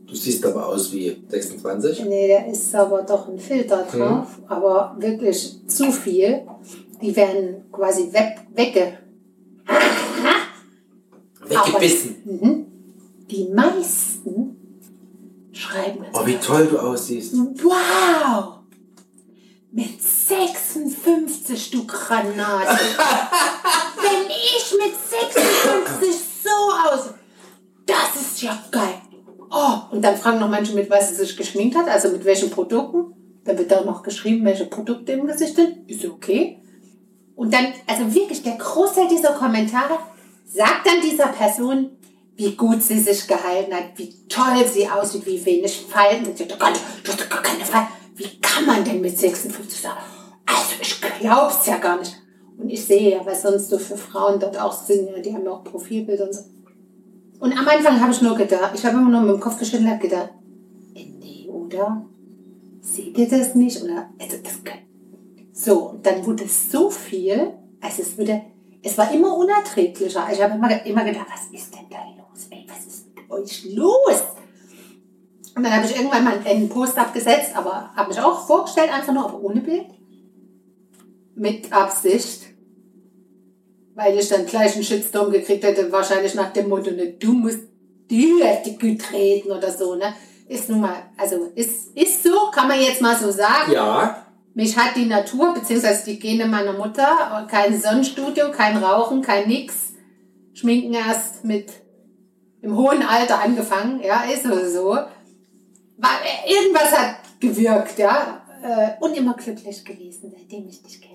Du siehst aber aus wie 26. Nee, da ist aber doch ein Filter Mhm. drauf, aber wirklich zu viel. Die werden quasi weg, wegge. Weggebissen. Mhm. Die meisten schreiben Oh, wie toll du aussiehst. Wow! Mit 56 Stück Granaten. Wenn ich mit 56 so aus. Das ist ja geil. Oh, und dann fragen noch manche, mit was sie sich geschminkt hat, also mit welchen Produkten. Da wird auch noch geschrieben, welche Produkte im Gesicht sind. Ist okay. Und dann, also wirklich, der Großteil dieser Kommentare sagt dann dieser Person, wie gut sie sich gehalten hat, wie toll sie aussieht, wie wenig Falten. Sie sagt, oh Gott, du hast gar keine Falten. Wie kann man denn mit 56 sagen? Also ich glaub's ja gar nicht. Und ich sehe ja, was sonst so für Frauen dort auch sind, die haben ja auch Profilbilder und so. Und am Anfang habe ich nur gedacht, ich habe immer nur mit dem Kopf geschüttelt und habe gedacht, äh, nee, oder? Seht ihr das nicht? Oder, also das so, dann wurde es so viel, also es wurde, es war immer unerträglicher. Ich habe immer, immer gedacht, was ist denn da los? Ey, was ist mit euch los? Und dann habe ich irgendwann mal einen Post abgesetzt, aber habe mich auch vorgestellt, einfach nur, aber ohne Bild. Mit Absicht. Weil ich dann gleich einen Shitstorm gekriegt hätte, wahrscheinlich nach dem Motto, ne, du musst die treten oder so, ne? Ist nun mal, also ist, ist so, kann man jetzt mal so sagen. Ja, Mich hat die Natur, beziehungsweise die Gene meiner Mutter, kein Sonnenstudio, kein Rauchen, kein nix. Schminken erst mit im hohen Alter angefangen, ja, ist so. so. War, irgendwas hat gewirkt, ja. Äh, Und immer glücklich gewesen, seitdem ich dich kenne.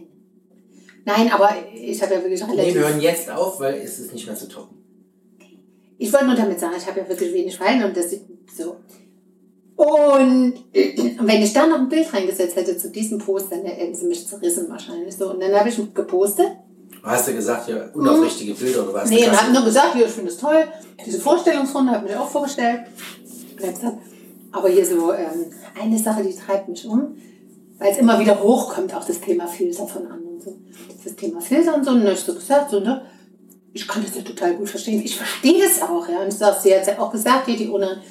Nein, aber ich habe ja wirklich nee, relativ... wir hören jetzt auf, weil es ist nicht mehr zu toppen. Ich wollte nur damit sagen, ich habe ja wirklich wenig Falten und das sieht so. Und wenn ich da noch ein Bild reingesetzt hätte zu diesem Post, dann hätten sie mich zerrissen wahrscheinlich so. Und dann habe ich gepostet. Hast du gesagt, ja, unaufrichtige Bilder oder was? Nee, und habe nur gesagt, ja, ich finde es toll. Diese Vorstellungsrunde habe ich mir auch vorgestellt. Aber hier so ähm, eine Sache, die treibt mich um, weil es immer wieder hochkommt, auch das Thema Filter von anderen. So. Das Thema Filter und so. Und dann habe ich so gesagt, so, ne, ich kann das ja total gut verstehen. Ich verstehe das auch, ja. Und ich sie hat ja auch gesagt, die ohne,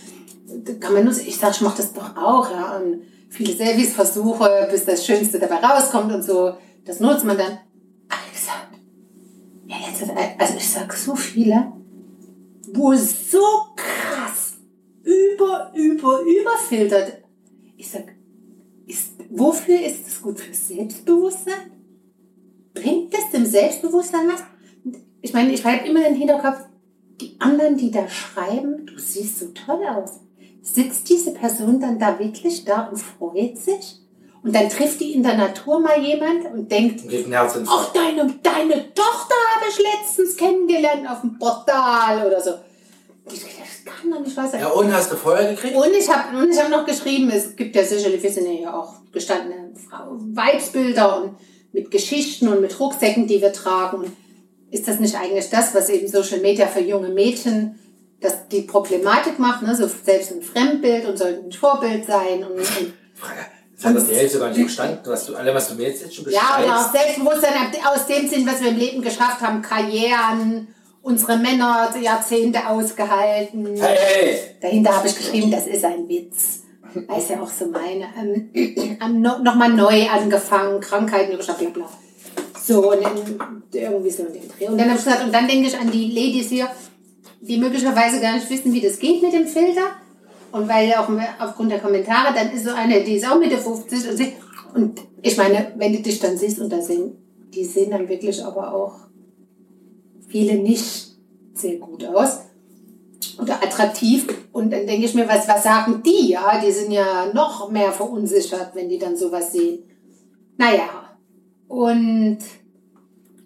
kann man nur, ich sag, ich mach das doch auch, ja. Und viele Selfies versuche, bis das Schönste dabei rauskommt und so. Das nutzt man dann. Ja, jetzt, hat- also ich sag so viele, wo so krass über, über, überfiltert. Ich sag, ist, wofür ist es gut? Fürs Selbstbewusstsein? Bringt es dem Selbstbewusstsein was? Ich meine, ich habe immer den Hinterkopf, die anderen, die da schreiben, du siehst so toll aus. Sitzt diese Person dann da wirklich da und freut sich? Und dann trifft die in der Natur mal jemand und denkt, Ach, deine, deine Tochter habe ich letztens kennengelernt auf dem Portal oder so. Das kann doch nicht wahr sein. Ja, und hast du Feuer gekriegt? Und ich habe ich hab noch geschrieben, es gibt ja sicherlich, wir sind ja hier auch gestandene Frau, Weibsbilder und mit Geschichten und mit Rucksäcken, die wir tragen. Ist das nicht eigentlich das, was eben Social Media für junge Mädchen, dass die Problematik macht, ne? so selbst ein Fremdbild und sollten ein Vorbild sein und, und Frage. Das hat das Hälfte gar nicht verstanden, was du, alle, was du mir jetzt, jetzt schon Ja, und auch beschreibst. Selbstbewusstsein aus dem Sinn, was wir im Leben geschafft haben, Karrieren, unsere Männer Jahrzehnte ausgehalten. Hey, hey! Dahinter habe ich geschrieben, das ist ein Witz. Ich ja auch so meine. Ähm, no, Nochmal neu angefangen, Krankheiten überstanden, bla bla. So, und dann irgendwie so in den Dreh. Und dann habe ich gesagt, und dann denke ich an die Ladies hier, die möglicherweise gar nicht wissen, wie das geht mit dem Filter. Und weil auch aufgrund der Kommentare, dann ist so eine, die ist auch Mitte 50 und, sie, und ich meine, wenn du dich dann siehst und da sehen, die sehen dann wirklich aber auch viele nicht sehr gut aus oder attraktiv. Und dann denke ich mir, was, was sagen die? Ja, die sind ja noch mehr verunsichert, wenn die dann sowas sehen. Naja, und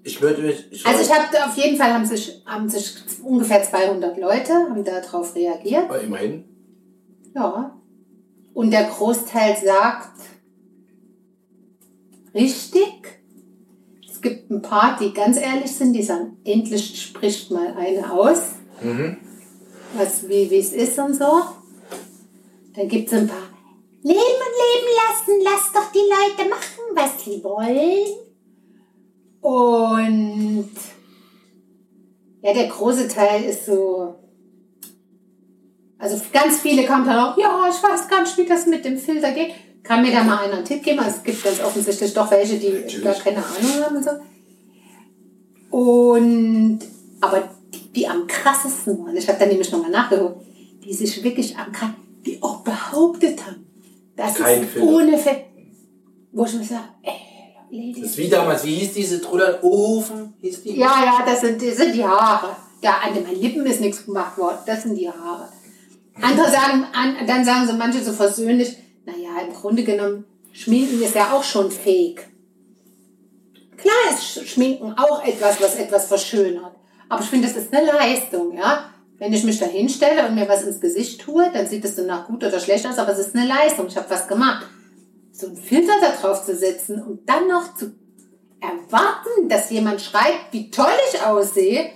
Ich würde mich. Ich also ich habe auf jeden Fall haben sich, haben sich ungefähr 200 Leute haben darauf reagiert. Aber immerhin. Ja. Und der Großteil sagt, richtig. Es gibt ein paar, die ganz ehrlich sind, die sagen, endlich spricht mal eine aus, Mhm. Was, wie wie es ist und so. Dann gibt es ein paar, leben und leben lassen, lass doch die Leute machen, was sie wollen. Und ja, der große Teil ist so, Also ganz viele kamen dann auch, ja, ich weiß gar nicht, wie das mit dem Filter geht. Kann mir da mal einer einen Tipp geben? Also es gibt ganz offensichtlich doch welche, die Natürlich. gar keine Ahnung haben und so. Und, aber die, am krassesten waren, ich habe da nämlich nochmal nachgeguckt, die sich wirklich am krassesten, die auch behauptet haben, dass Kein es Filter. ohne Filter, wo ich mir sage, ey, Ladies, Das ist wie damals, wie hieß diese Truller? Ofen hieß die? ja, ja, das sind, das sind die Haare. Ja, an meinen Lippen ist nichts gemacht worden. Das sind die Haare. Andere sagen, an, dann sagen so manche so versöhnlich, naja, im Grunde genommen, Schminken ist ja auch schon fake. Klar ist Sch- Schminken auch etwas, was etwas verschönert. Aber ich finde, das ist eine Leistung, ja. Wenn ich mich da hinstelle und mir was ins Gesicht tue, dann sieht es danach gut oder schlecht aus, aber es ist eine Leistung. Ich habe was gemacht. So einen Filter da drauf zu setzen und dann noch zu erwarten, dass jemand schreibt, wie toll ich aussehe,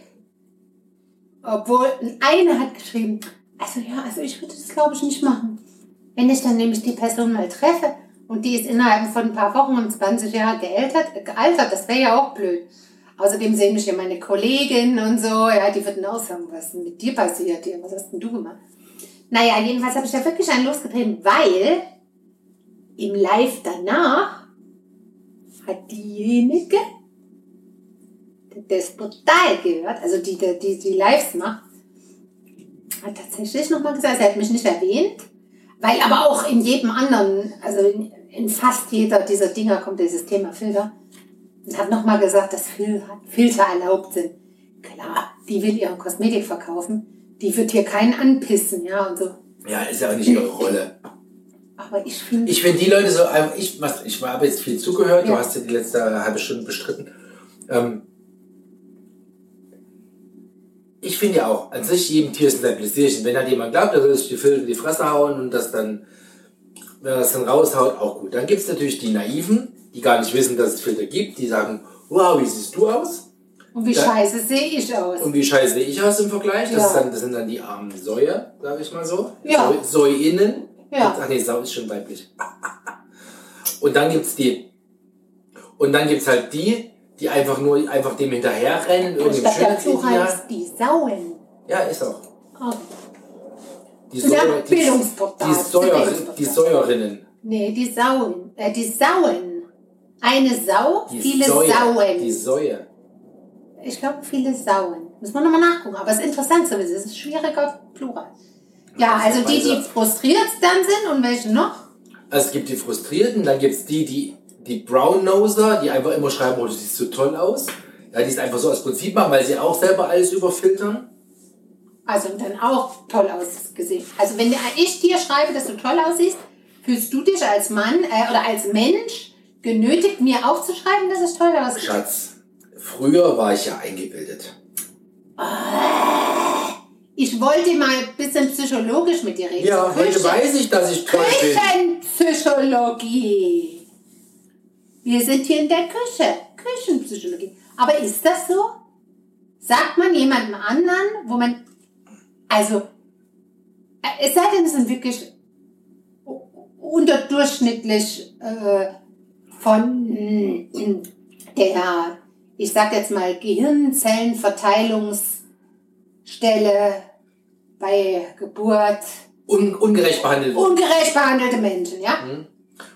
obwohl einer hat geschrieben, also ja, also ich würde das glaube ich nicht machen. Wenn ich dann nämlich die Person mal treffe und die ist innerhalb von ein paar Wochen um 20 Jahre gealtert, gealtert das wäre ja auch blöd. Außerdem sehen mich ja meine Kollegin und so, ja, die würden auch sagen, was ist denn mit dir passiert hier, was hast denn du gemacht? Naja, jedenfalls habe ich da wirklich einen losgetreten, weil im Live danach hat diejenige, die das total gehört, also die, die, die, die Lives macht, hat tatsächlich nochmal gesagt, sie hat mich nicht erwähnt, weil aber auch in jedem anderen, also in, in fast jeder dieser Dinger kommt dieses Thema Filter. Und hat nochmal gesagt, dass Fil- Filter erlaubt sind. Klar, die will ihre Kosmetik verkaufen, die wird hier keinen anpissen, ja, und so. Ja, ist ja auch nicht ihre Rolle. Aber ich finde, Ich finde die Leute so, ähm, ich, ich habe jetzt viel zugehört, du Ja. hast ja die letzte halbe Stunde bestritten. Ähm, ich finde ja auch, an sich jedem Tier ist ein Pläsierchen. Wenn halt jemand glaubt, er soll sich die Filter in die Fresse hauen und das dann, wenn er das dann raushaut, auch gut. Dann gibt es natürlich die Naiven, die gar nicht wissen, dass es Filter gibt, die sagen, wow, wie siehst du aus? und wie Ja. scheiße sehe ich aus. Und wie scheiße sehe ich aus im Vergleich? Das, Ja. dann, das sind dann die armen Säue, sage ich mal so. Ja. Säu- Säuinnen. Ja. Ach nee, Sau ist schon weiblich. Und dann gibt's die. Und dann gibt's halt die, die einfach nur einfach dem hinterherrennen, Fluch Schönheitsideal. heißt die Sauen. Ja, ist auch. Oh. Die, Säuer, die, die, Säuer, die Säuerinnen. Nee, die Sauen. Äh, die Sauen. Eine Sau, Die viele Säue, Sauen. Die Säue. Ich glaube, viele Sauen. Muss man nochmal nachgucken. Aber es ist interessant zu wissen. Es ist schwieriger Plural. Ja, also die, die frustriert dann sind und welche noch? Also es gibt die Frustrierten, dann gibt's die, die, die Brown-Noser, die einfach immer schreiben, oh, du siehst so toll aus. Ja, die es einfach so aus Prinzip machen, weil sie auch selber alles überfiltern. Also dann auch toll ausgesehen. Also wenn ich dir schreibe, dass du toll aussiehst, fühlst du dich als Mann äh, oder als Mensch genötigt, mir auch zu schreiben, dass ich toll aussehe? Schatz, früher war ich ja eingebildet. Ich wollte mal ein bisschen psychologisch mit dir reden. Ja, heute weiß ich, dass ich toll bin. Küchenpsychologie. Wir sind hier in der Küche. Küchenpsychologie. Aber ist das so? Sagt man jemandem anderen, wo man. Also, äh, es sei denn, es sind wirklich unterdurchschnittlich äh, von der, ich sag jetzt mal, Gehirnzellenverteilungsstelle bei Geburt Un ungerecht behandelt. ungerecht behandelte Menschen, ja?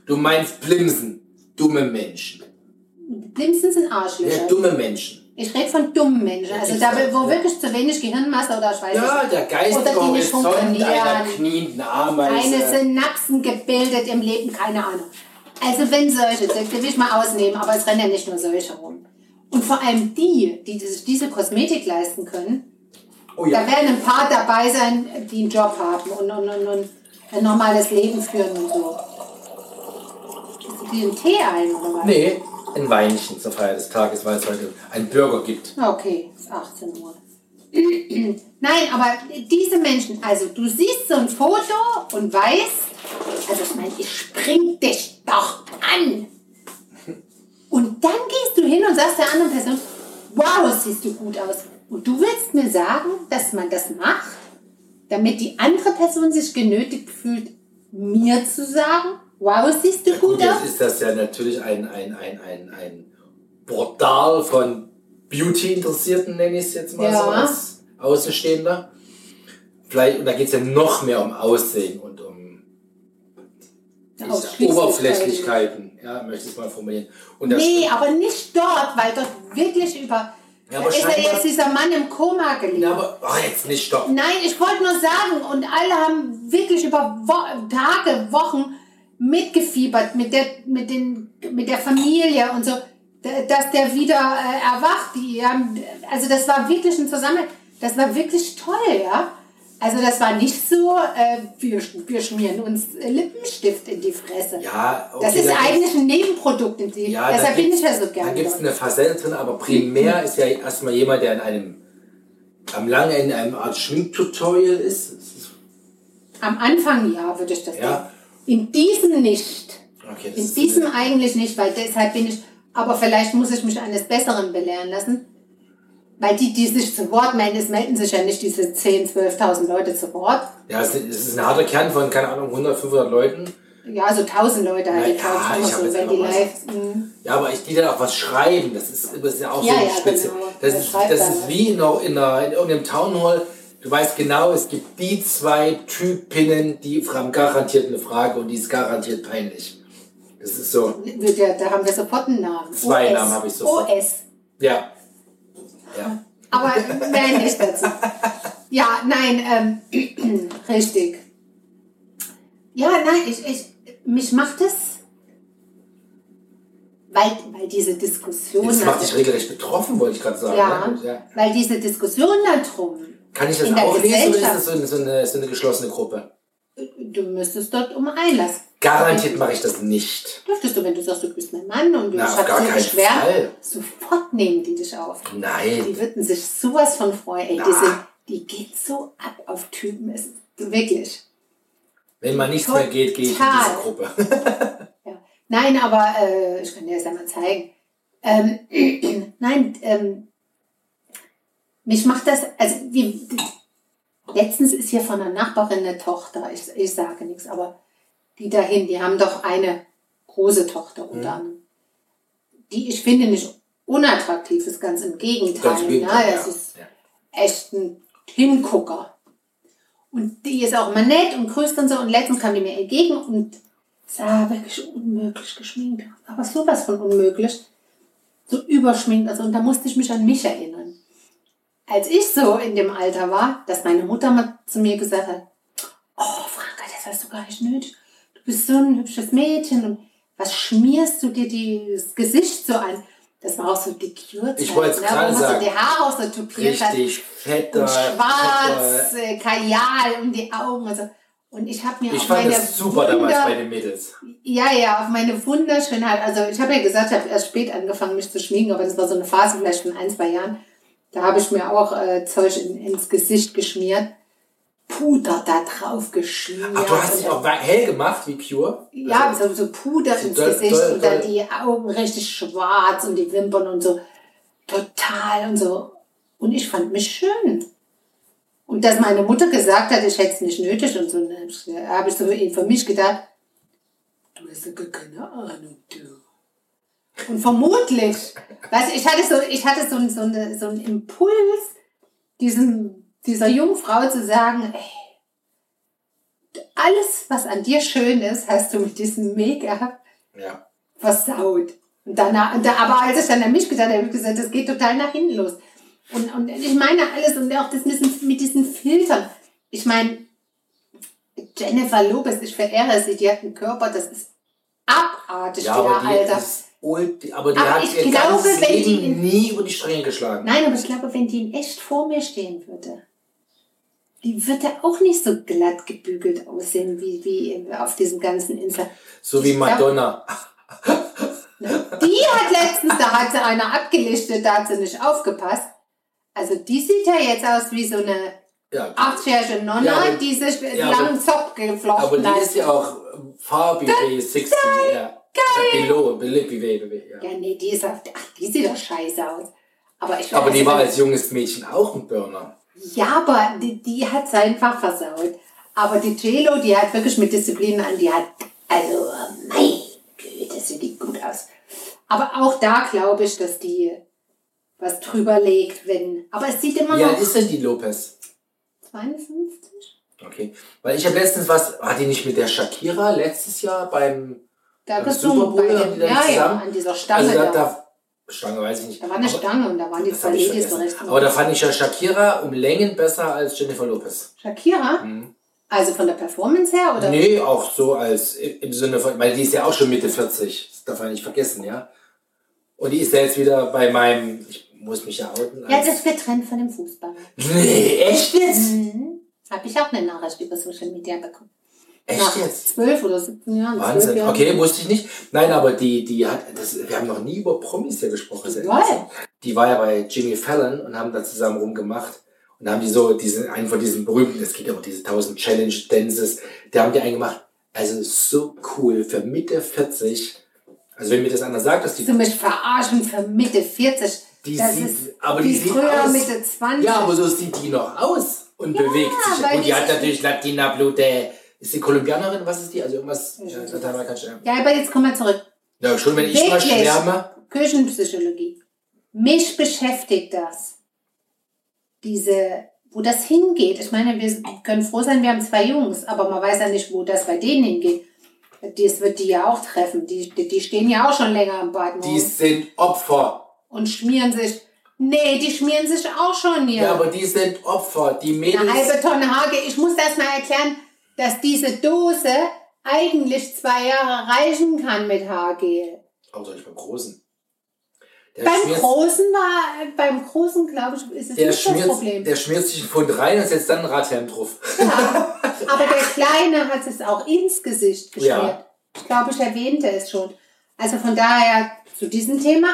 Du meinst Blimsen. Dumme Menschen. Blimsen sind Arschlöcher. Ja, dumme Menschen. Ich rede von dummen Menschen. Also da, wo wirklich zu wenig Gehirnmasse oder ich weiß Ja, der geistige Oder die nicht Horizont einer funktionieren. knienden Ameise. Keine Synapsen gebildet im Leben, keine Ahnung. Also wenn solche, das will ich mal ausnehmen, aber es rennen ja nicht nur solche rum. Und vor allem die, die sich diese Kosmetik leisten können, Oh da ja. werden ein paar dabei sein, die einen Job haben und, und, und, und ein normales Leben führen und so. Hast du dir einen Tee ein oder was? Nee, ein Weinchen zur Feier des Tages, weil es heute einen Burger gibt. Okay, ist 18 Uhr. Nein, aber diese Menschen, also du siehst so ein Foto und weißt, also ich meine, ich spring dich doch an. Und dann gehst du hin und sagst der anderen Person, wow, siehst du gut aus. Und du willst mir sagen, dass man das macht, damit die andere Person sich genötigt fühlt, mir zu sagen, wow, siehst du gut Gut, jetzt aus. ist das ja natürlich ein, ein, ein, ein, ein Portal von Beauty-Interessierten, nenne ich es jetzt mal Ja. so als Außenstehender. vielleicht, und da geht es ja noch mehr um Aussehen und um ich sag, Ausschließlichkeiten. Oberflächlichkeiten, ja, möchte ich es mal formulieren. Und das Nee, aber nicht dort, weil dort wirklich über. Ja, aber ist ja scheinbar- jetzt dieser Mann im Koma gelegen. Ja, aber oh, jetzt nicht stopp. Nein, ich wollte nur sagen, und alle haben wirklich über Wo Tage, Wochen mitgefiebert mit der, mit, den, mit der Familie und so, dass der wieder äh, erwacht. Die haben, also das war wirklich ein Zusammenhang. Das war wirklich toll, ja. Also das war nicht so, äh, wir, wir schmieren uns Lippenstift in die Fresse. Ja, okay, das ist da eigentlich ein Nebenprodukt. In die, Ja, deshalb da bin ich ja so Da gerne gibt es eine Facette drin, aber primär ist ja erstmal jemand, der in einem am langen Ende einem Art Schminktutorial ist. Am Anfang ja, würde ich das Ja. sagen. In diesem nicht. Okay, In diesem eigentlich nicht, weil deshalb bin ich, aber vielleicht muss ich mich eines Besseren belehren lassen. Weil die, die sich zu Wort melden, es melden sich ja nicht diese 10.000, 12.000 Leute zu Wort. ja, es ist- ein harter Kern von, keine Ahnung, 100, 500 Leuten. Ja, so 1.000 Leute halt, ja, hab so, wenn die live. Mhm. Ja, aber ich, die dann auch was schreiben, das ist, das ist ja auch Ja, so ja, spitze. genau. Das, ist, das da ist wie in, einer, in, einer, in irgendeinem Townhall. Du weißt genau, es gibt die zwei Typinnen, die haben garantiert eine Frage und die ist garantiert peinlich. Das ist so. Ja- Da haben wir sofort einen Namen. Zwei OS. Namen habe ich sofort. OS. Ja. Ja. Aber mehr nicht dazu. Ja, nein, ähm, richtig. Ja, nein, ich, ich, mich macht es, weil, weil diese Diskussion. Jetzt macht dich regelrecht betroffen, wollte ich gerade sagen. ja, ne? ja. weil diese Diskussion darum, Kann ich das auch lesen oder ist das so eine, so, eine, so eine geschlossene Gruppe? du müsstest dort um Einlass. Garantiert mache ich das nicht. Dürftest du, wenn du sagst, du bist mein Mann und du Na, ich auf hab gar so keinen beschwert, sofort nehmen die dich auf. Nein. Die würden sich sowas von freuen. Ey, die, sind, die geht so ab auf Typen. Es ist wirklich. Wenn mal nichts mehr geht, gehe ich in Total. diese Gruppe. Ja. Nein, aber äh, ich kann dir das ja mal zeigen. Ähm, nein, ähm, mich macht das, also wie, letztens ist hier von einer Nachbarin eine Tochter, ich, ich sage nichts, aber die dahin, die haben doch eine große Tochter unter anderem, die ich finde nicht unattraktiv ist, ganz im Gegenteil. Ganz ne? ja. Das ist Ja. echt ein Hingucker. Und die ist auch immer nett und grüßt und so. Und letztens kam die mir entgegen und sah wirklich unmöglich geschminkt. Aber sowas von unmöglich. So überschminkt. Also, und da musste ich mich an mich erinnern. Als ich so in dem Alter war, dass meine Mutter mal zu mir gesagt hat, oh Franka, das hast du gar nicht nötig. Du bist so ein hübsches Mädchen und was schmierst du dir das Gesicht so an? Das war auch so die cure Ich wollte es ne, gerade man so sagen. die Haare auch so tupiert Richtig fetter. und schwarz, fetter. äh, Kajal um die Augen und so. Und ich habe mir Ich auf fand meine das super damals Wunder- bei den Mädels. ja, ja, auf meine Wunderschönheit. Also ich habe ja gesagt, ich habe erst spät angefangen, mich zu schminken, aber das war so eine Phase vielleicht von ein, zwei Jahren. Da habe ich mir auch äh, Zeug in, ins Gesicht geschmiert. Puder da drauf geschmiert. Ach, du hast dich auch hell gemacht wie Pure? ja, Also, so, so Puder so ins doll- Gesicht doll- und dann doll. die Augen richtig schwarz und die Wimpern und so. Total und so. Und ich fand mich schön. Und dass meine Mutter gesagt hat, ich hätte es nicht nötig und so, dann habe ich so für mich gedacht, du hast ja gar keine Ahnung, du. Und vermutlich, weißt du, ich hatte so, ich hatte so, so, eine, so einen Impuls, diesem, dieser Jungfrau zu sagen, ey, alles, was an dir schön ist, hast du mit diesem Make-up ja. versaut. Und danach, und da, aber als ich dann an mich gedacht habe, habe ich gesagt, das geht total nach hinten los. Und, und ich meine alles und auch das mit, diesen- mit diesen Filtern. Ich meine, Jennifer Lopez, ich verehre sie, die hat einen Körper, das ist abartig, Ja, der aber die Alter. ist aber die Aber hat ich ihr glaube, wenn die Leben in- nie über die Stränge geschlagen. Nein, aber ich glaube, wenn die in echt vor mir stehen würde, die würde auch nicht so glatt gebügelt aussehen, wie, wie auf diesem ganzen Insta. So wie Madonna. Die hat letztens, da hat sie einer abgelichtet, da hat sie nicht aufgepasst. Also die sieht ja jetzt aus wie so eine Ja, 80-jährige Nonna, Ja, aber- die sich ja, langen aber- Zopf geflochten aber die hat. ist ja auch Fabi wie 60. Ja. Below, Below, ja. Ja, nee, die ist auf, ach, die sieht doch scheiße aus. Aber ich Aber die war als junges Mädchen auch ein Burner. Ja, aber die, die hat es einfach versaut. Aber die JLo, die hat wirklich mit Disziplin an, die hat, also, mein Güte, sieht die gut aus. Aber auch da glaube ich, dass die was drüber legt, wenn, aber es sieht immer alt noch ist denn die Lopez? 52. Okay. Weil ich habe letztens was, hat die nicht mit der Shakira letztes Jahr beim, Da beim Super Bowl, bei dem, ja, ja, zusammen? an dieser Stange also da, da. Stange weiß ich nicht. Da war eine Aber- Stange und da waren die zwei Ladies recht. Aber da fand ich ja Shakira um Längen besser als Jennifer Lopez. Shakira? Also von der Performance her oder? Nee, auch so als im Sinne von, weil die ist ja auch schon Mitte 40. Das darf man nicht vergessen, ja. Und die ist ja jetzt wieder bei meinem, ich muss mich ja outen. Ja, das ist getrennt von dem Fußball. nee, echt jetzt? Mhm. Habe ich auch eine Nachricht über Social Media bekommen. Echt jetzt? zwölf oder 17 Jahren. Wahnsinn. Jahren. Okay, wusste ich nicht. Nein, aber die, die hat, das, wir haben noch nie über Promis hier gesprochen. Geil. Die war ja bei Jimmy Fallon und haben da zusammen rumgemacht. Und da haben die so diesen, einen von diesen berühmten, es geht ja um diese 1000 Challenge Dances, da haben die einen gemacht. Also so cool für Mitte 40. Also wenn mir das einer sagt, dass die Du mich verarschen für Mitte 40. Die das sieht- ist, aber die ist sieht früher aus- Mitte 20. Ja, aber so sieht die noch aus und Ja, bewegt sich. Und die die hat natürlich Latina-Blut. Äh, Ist die Kolumbianerin? Was ist die? Also irgendwas ja, lateinamerikanisch. Ja. aber jetzt kommen wir zurück. ja, schon wenn ich mal Wirklich? schwärme. Küchenpsychologie. Mich beschäftigt das. Diese, wo das hingeht. Ich meine, wir können froh sein, wir haben zwei Jungs, aber man weiß ja nicht, wo das bei denen hingeht. Das wird die ja auch treffen. Die, die, die stehen ja auch schon länger im Bad Die sind Opfer. und schmieren sich. Nee, die schmieren sich auch schon hier. Ja, aber die sind Opfer. Die Eine Mädels. halbe Tonne Hage. Ich muss erst mal erklären, dass diese Dose eigentlich zwei Jahre reichen kann mit Haargel. Aber doch nicht beim Großen. Der Beim schmiert, Großen war, beim Großen, glaube ich, ist es nicht das schmiert, Problem. der schmiert sich einen Pfund rein und setzt dann ein Radhelm drauf. Ja, aber der Kleine hat es auch ins Gesicht geschmiert. Ja. Ich glaube, ich erwähnte es schon. Also von daher zu diesem Thema,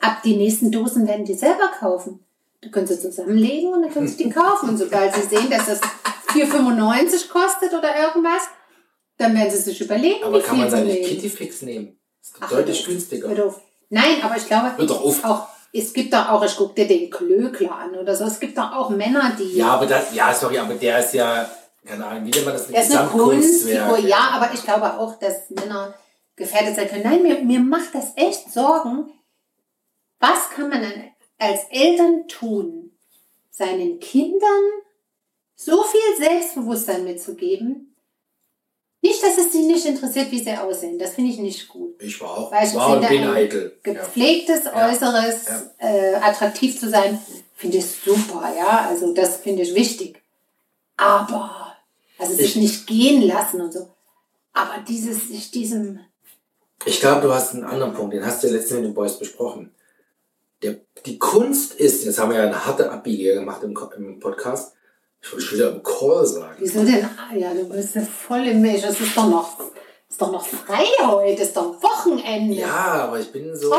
ab die nächsten Dosen werden die selber kaufen. Du kannst sie zusammenlegen und dann können sie die kaufen. Und sobald sie sehen, dass das 4,95 kostet oder irgendwas, dann werden sie sich überlegen, Aber wie kann viel man seine. Kitty-Fix nehmen? Ist doch Ach, deutlich hör günstiger. auf. Nein, aber ich glaube, Hör doch auf. auch, es gibt doch auch, ich guck dir den Klöckler an oder so, es gibt doch auch Männer, die Ja, aber das, ja, sorry, aber der ist ja, keine Ahnung, wie nennt man das? Das ist eine ja, aber ich glaube auch, dass Männer gefährdet sein können. Nein, mir, mir macht das echt Sorgen. Was kann man denn als Eltern tun, seinen Kindern so viel Selbstbewusstsein mitzugeben? Nicht, dass es sie nicht interessiert, wie sie aussehen. Das finde ich nicht gut. Ich war auch, Weil ich war und bin ein eitel. Ja. Gepflegtes Ja. Äußeres, Äh, attraktiv zu sein, finde ich super, ja. Also das finde ich wichtig. Aber, also sich Ich- nicht gehen lassen und so. Aber dieses, sich diesem, Ich glaube, du hast einen anderen Punkt, den hast du letztens mit den Boys besprochen. Der, die Kunst ist, jetzt haben wir ja eine harte Abbiege gemacht im, im Podcast. Ich wollte schon wieder im Call sagen. wieso denn? Ah, ja, du bist ja voll im Milch. Es ist doch noch, ist doch noch frei heute, ist doch Wochenende. Ja, aber ich bin so, Oh,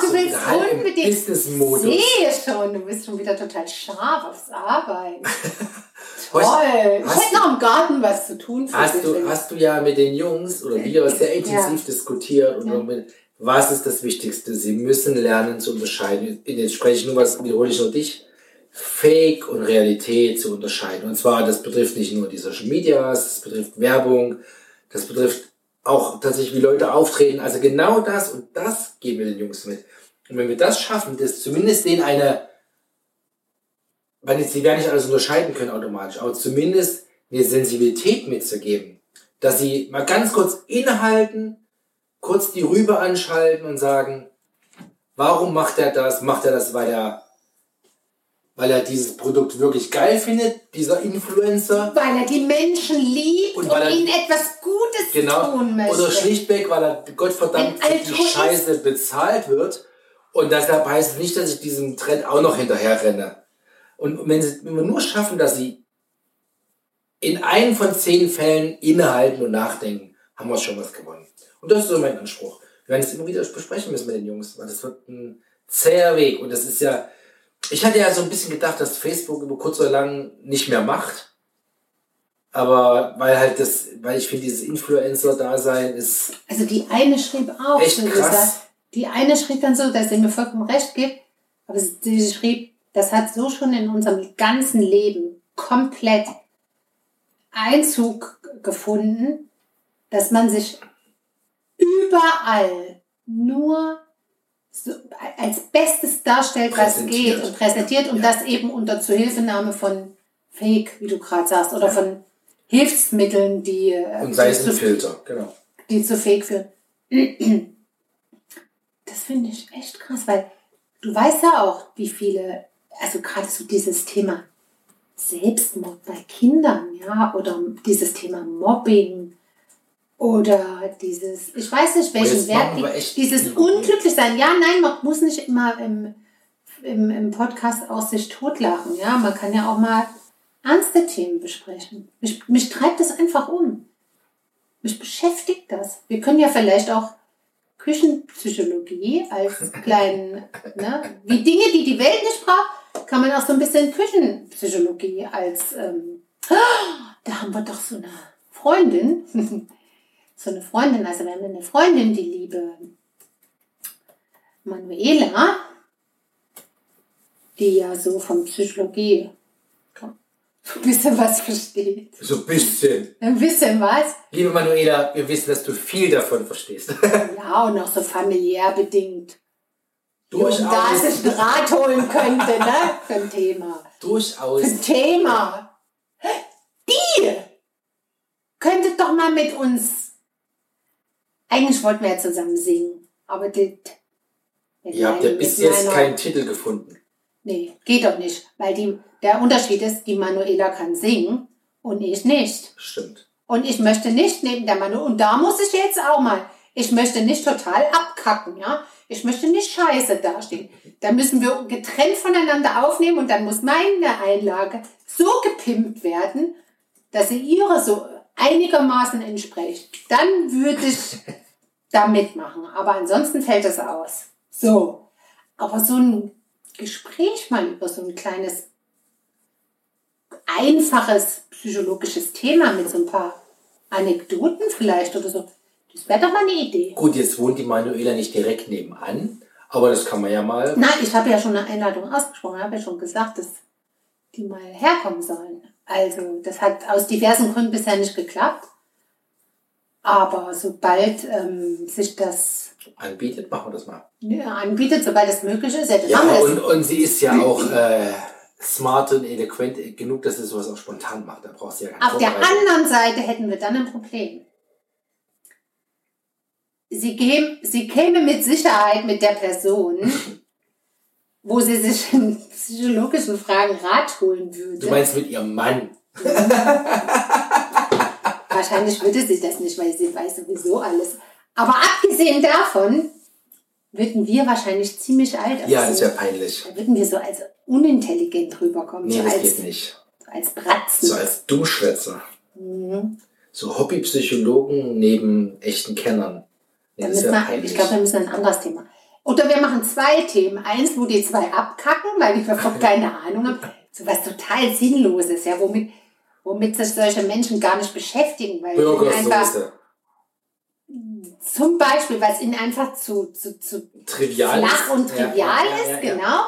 du so willst halb im unbedingt. Business-Modus. Sehe schon, du bist schon wieder total scharf aufs Arbeiten. Toll. Ich hätte noch im Garten was zu tun. für Hast du, hast du ja mit den Jungs oder wir sehr intensiv Ja. diskutiert und Ja. mit, was ist das Wichtigste? Sie müssen lernen zu unterscheiden. Jetzt spreche ich nur was, wiederhole ich nur dich. Fake und Realität zu unterscheiden. Und zwar, das betrifft nicht nur die Social Medias, das betrifft Werbung, das betrifft auch tatsächlich, wie Leute auftreten. Also genau das und das geben wir den Jungs mit. Und wenn wir das schaffen, dass zumindest denen eine, weil jetzt, sie werden nicht alles unterscheiden können automatisch, aber zumindest eine Sensibilität mitzugeben. Dass sie mal ganz kurz innehalten, kurz die Rübe anschalten und sagen, warum macht er das? Macht er das, weil er, weil er dieses Produkt wirklich geil findet, dieser Influencer? Weil er die Menschen liebt Und und, weil er- ihnen etwas Gutes Genau. tun möchte. Oder schlichtweg, weil er Gottverdammt für die. Scheiße bezahlt wird. Und deshalb heißt es nicht, dass ich diesem Trend auch noch hinterher renne. Und wenn, sie, wenn wir nur schaffen, dass sie in einem von zehn Fällen innehalten und nachdenken, haben wir schon was gewonnen. Und das ist so mein Anspruch. Wir werden es immer wieder besprechen müssen mit den Jungs, weil das wird ein zäher Weg. Und das ist ja, ich hatte ja so ein bisschen gedacht, dass Facebook über kurz oder lang nicht mehr macht. Aber weil halt das, weil ich finde, dieses Influencer-Dasein ist Also die eine schrieb auch Echt so krass. gesagt. Die eine schrieb dann so, dass sie mir vollkommen recht gibt, aber sie schrieb, das hat so schon in unserem ganzen Leben komplett Einzug gefunden, dass man sich überall nur so als Bestes darstellt, was geht und präsentiert und Ja. das eben unter Zuhilfenahme von Fake, wie du gerade sagst, oder von Hilfsmitteln, die, äh, Und sei es ein Filter, genau. die zu Fake führen. Das finde ich echt krass, weil du weißt ja auch, wie viele, also gerade so dieses Thema Selbstmord bei Kindern, ja, oder dieses Thema Mobbing oder dieses, ich weiß nicht, welchen Wert, echt dieses viel. unglücklich sein. Ja, nein, man muss nicht immer im, im, im Podcast aus sich totlachen, ja, man kann ja auch mal ernste Themen besprechen. Mich, mich treibt das einfach um. Mich beschäftigt das. Wir können ja vielleicht auch Küchenpsychologie als kleinen, ne, wie Dinge, die die Welt nicht braucht, kann man auch so ein bisschen Küchenpsychologie als, ähm, da haben wir doch so eine Freundin, so eine Freundin, also wir haben eine Freundin, die liebe Manuela, die ja so von Psychologie ein bisschen was versteht. So ein bisschen. Ein bisschen was. Liebe Manuela, wir wissen, dass du viel davon verstehst. Ja, und auch so familiär bedingt. Durchaus. Und da sich einen Rat holen könnte, ne? Für ein Thema. Durchaus. Für ein Thema. Die könntet doch mal mit uns. Eigentlich wollten wir ja zusammen singen, aber das. Ihr habt ja bis jetzt meiner- keinen Titel gefunden. Nee, geht doch nicht. Weil die, der Unterschied ist, die Manuela kann singen und ich nicht. Stimmt. Und ich möchte nicht neben der Manu, und da muss ich jetzt auch mal, ich möchte nicht total abkacken, ja. Ich möchte nicht scheiße dastehen. Da müssen wir getrennt voneinander aufnehmen und dann muss meine Einlage so gepimpt werden, dass sie ihre so einigermaßen entspricht. Dann würde ich da mitmachen. Aber ansonsten fällt es aus. So. Aber so ein Gespräch mal über so ein kleines, einfaches psychologisches Thema mit so ein paar Anekdoten vielleicht oder so, das wäre doch mal eine Idee. Gut, jetzt wohnt die Manuela nicht direkt nebenan, aber das kann man ja mal. Nein, ich habe ja schon eine Einladung ausgesprochen, habe ja schon gesagt, dass die mal herkommen sollen. Also, das hat aus diversen Gründen bisher nicht geklappt. Aber sobald ähm, sich das anbietet, machen wir das mal. ja, anbietet, sobald es möglich ist, ja, machen wir und, das. und sie ist ja auch äh, smart und eloquent genug, dass sie sowas auch spontan macht. Da braucht sie ja Auf der anderen Seite hätten wir dann ein Problem. Sie, käme, sie käme mit Sicherheit mit der Person, wo sie sich in psychologischen Fragen Rat holen würde. Du meinst mit ihrem Mann. Wahrscheinlich würde sie das nicht, weil sie weiß sowieso alles. Aber abgesehen davon würden wir wahrscheinlich ziemlich alt aussehen. Ja, das ist ja peinlich. Da würden wir so als unintelligent rüberkommen. Nee, so das als, geht nicht. als Bratzen. So als Dummschwätzer. Mhm. So Hobbypsychologen neben echten Kennern. Nee, Da das ist müssen ja wir, peinlich. ich glaube, wir müssen ein anderes Thema. Oder wir machen zwei Themen. Eins, wo die zwei abkacken, weil die davon keine Ahnung haben. So was total Sinnloses, ja, womit, womit sich solche Menschen gar nicht beschäftigen, weil ihnen einfach, Bürgersoße. zum Beispiel, weil es ihnen einfach zu, zu, zu Trivial. flach ist. und trivial ja, ja, ist, ja, ja. genau.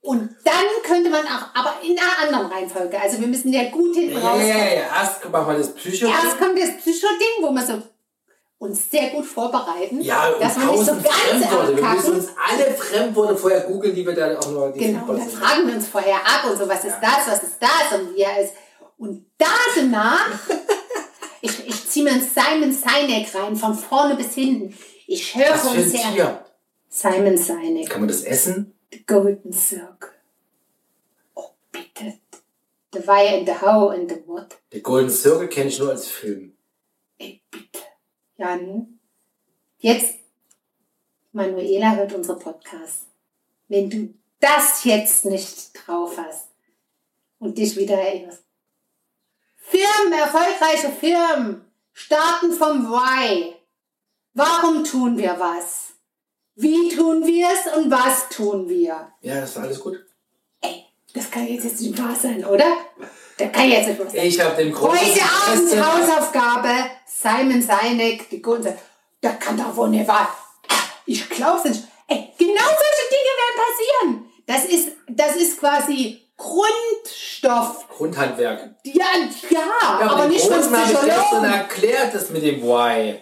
Und dann könnte man auch, aber in einer anderen Reihenfolge. Also wir müssen ja gut hinten Ja, raus. ja, ja, ja. Erst machen wir das Psycho. Erst kommt das Psycho-Ding, wo wir so uns sehr gut vorbereiten. Ja, und dass wir nicht so ganz Fremdworte. Wir müssen abkacken. uns alle Fremdworte vorher googeln, die wir dann auch die Genau, und dann fragen wir uns vorher ab und so, was ist das, was ist das und wie er ist. Und danach, ich, ich ziehe mir einen Simon Sinek rein, von vorne bis hinten. Ich höre Was für uns ein her. Tier? Simon Sinek, Kann man das essen? The Golden Circle. Oh, bitte. The Why and the How and the What. Der Golden Circle kenne ich nur als Film. Ey, bitte. Jan, jetzt, Manuela hört unsere Podcasts. Wenn du das jetzt nicht drauf hast und dich wieder erinnerst. Firmen, erfolgreiche Firmen, starten vom Why. Warum tun wir was? Wie tun wir es und was tun wir? Ja, das ist alles gut. Ey, das kann jetzt nicht wahr sein, oder? Das kann jetzt nicht wahr sein. Ich habe den großen Heute Abend Hausaufgabe, Simon Sinek, die Kunze. Da kann doch wohl nicht wahr. Ich glaub's nicht. Ey, genau solche Dinge werden passieren. Das ist, das ist quasi Grundstoff. Grundhandwerk. Ja, ja, Ja, aber nicht von Psychologen. erklärt, das mit dem Why.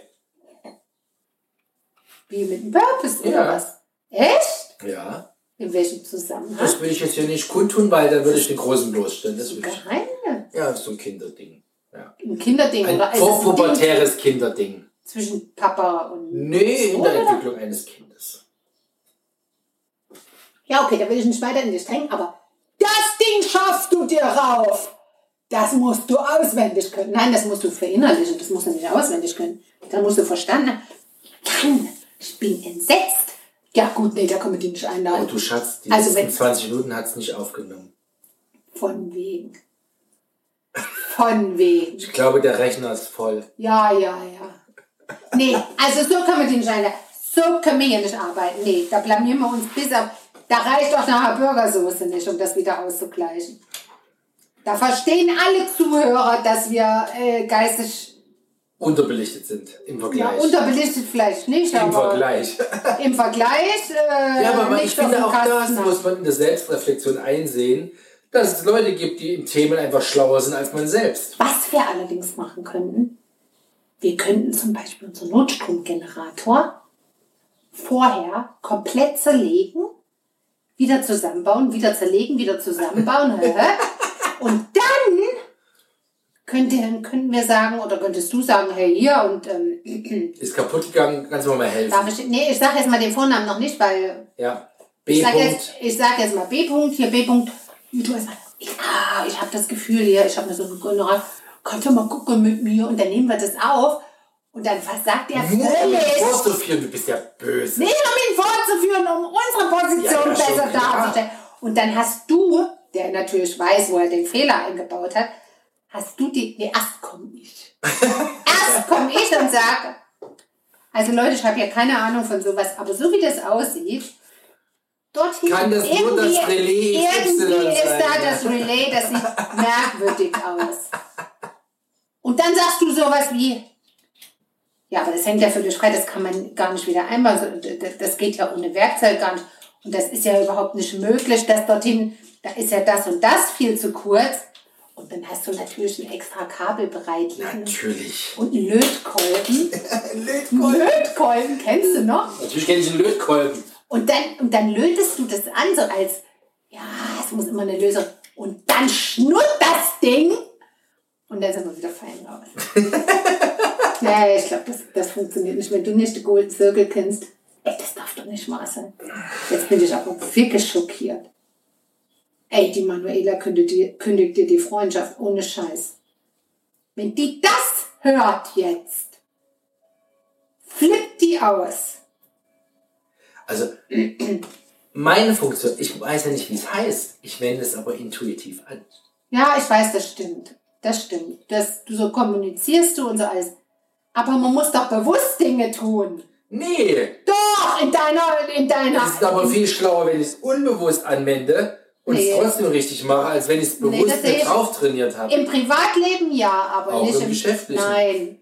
Wie mit dem Purpose oder Ja. was? Echt? Ja. In welchem Zusammenhang? Das will ich jetzt hier nicht kundtun, weil dann würde ich den Großen bloßstellen. Das will ich. Geheim? Ja, ist so ein Kinderding. Ja. Ein Kinderding Ein oder vorpubertäres Kinderding. zwischen Papa und Nee, in der Oder? Entwicklung eines Kindes. Ja, okay, da will ich nicht weiter in dich drängen, aber Ding schaffst du dir rauf. Das musst du auswendig können. Nein, das musst du verinnerlichen, das musst du nicht auswendig können. Da musst du verstanden haben. Ich bin entsetzt. Ja gut, nee, da man die nicht Oh, einladen. du Schatz, die Also letzten wenn- 20 Minuten hat es nicht aufgenommen. Von wegen. Von wegen. Ich glaube, der Rechner ist voll. Ja, ja, ja. Nee, also so kann man die nicht einladen. So können wir hier nicht arbeiten. Nee, da blamieren wir uns bis auf... Da reicht doch nachher Burgersoße nicht, um das wieder auszugleichen. Da verstehen alle Zuhörer, dass wir äh, geistig Unterbelichtet sind im ja, Vergleich. unterbelichtet vielleicht nicht, Im aber Vergleich. im Vergleich äh, Ja, aber ich nicht auf finde auch das muss man in der Selbstreflexion einsehen, dass es Leute gibt, die in Themen einfach schlauer sind als man selbst. Was wir allerdings machen könnten, wir könnten zum Beispiel unseren Notstromgenerator vorher komplett zerlegen, wieder zusammenbauen, wieder zerlegen, wieder zusammenbauen. und dann könnte, könnten wir sagen, oder könntest du sagen, hey, hier und ähm, Ist kaputt gegangen, kannst du mir mal helfen. darf ich, nee, ich sage jetzt mal den Vornamen noch nicht, weil Ja. B. ich sage jetzt, ich sag jetzt mal B. -Punkt, hier B. -Punkt. Du hast mal, ich, habe das Gefühl hier, ich habe mir so einen General, kannst du mal gucken mit mir und dann nehmen wir das auf und dann versagt er völlig. du bist ja böse. Nicht um ihn Und dann hast du, der natürlich weiß, wo er den Fehler eingebaut hat, hast du die, nee, erst komm ich. erst komm ich und sag, also Leute, ich habe ja keine Ahnung von sowas, aber so wie das aussieht, dorthin Kann das nur das irgendwie- Relais Irgendwie ist sein, da ja. das Relais, das sieht merkwürdig aus. Und dann sagst du sowas wie, ja, aber das hängt ja völlig frei, das kann man gar nicht wieder einbauen. Das geht ja ohne Werkzeug gar nicht. Und das ist ja überhaupt nicht möglich, dass dorthin, da ist ja das und das viel zu kurz. Und dann hast du natürlich ein extra Kabel bereit. Natürlich. Und einen Lötkolben. Lötkolben, kennst du noch? Natürlich kenne ich einen Lötkolben. Und dann, und dann lötest du das an, so als, ja, es muss immer eine Lösung. Und dann schnurrt das Ding. Und dann sind wir wieder fein raus. ja, ich glaube, das, das funktioniert nicht. Wenn du nicht den Golden Circle kennst, ey, das darf doch nicht wahr sein. Jetzt bin ich aber wirklich schockiert. Ey, die Manuela kündigt dir, kündigt dir die Freundschaft ohne Scheiß. Wenn die das hört jetzt, flippt die aus. Also, meine Funktion, ich weiß ja nicht, wie es heißt. Ich wende es aber intuitiv an. Ja, ich weiß, das stimmt. Das stimmt. Das, du so kommunizierst du und so alles. Aber man muss doch bewusst Dinge tun. Nee, Doch, in deiner, in deiner. es ist aber viel schlauer, wenn ich es unbewusst anwende und Nee. es trotzdem richtig mache, als wenn ich es Nee, bewusst ich- drauf trainiert habe. Im Privatleben ja, aber Auch nicht im Geschäftlichen. Nein.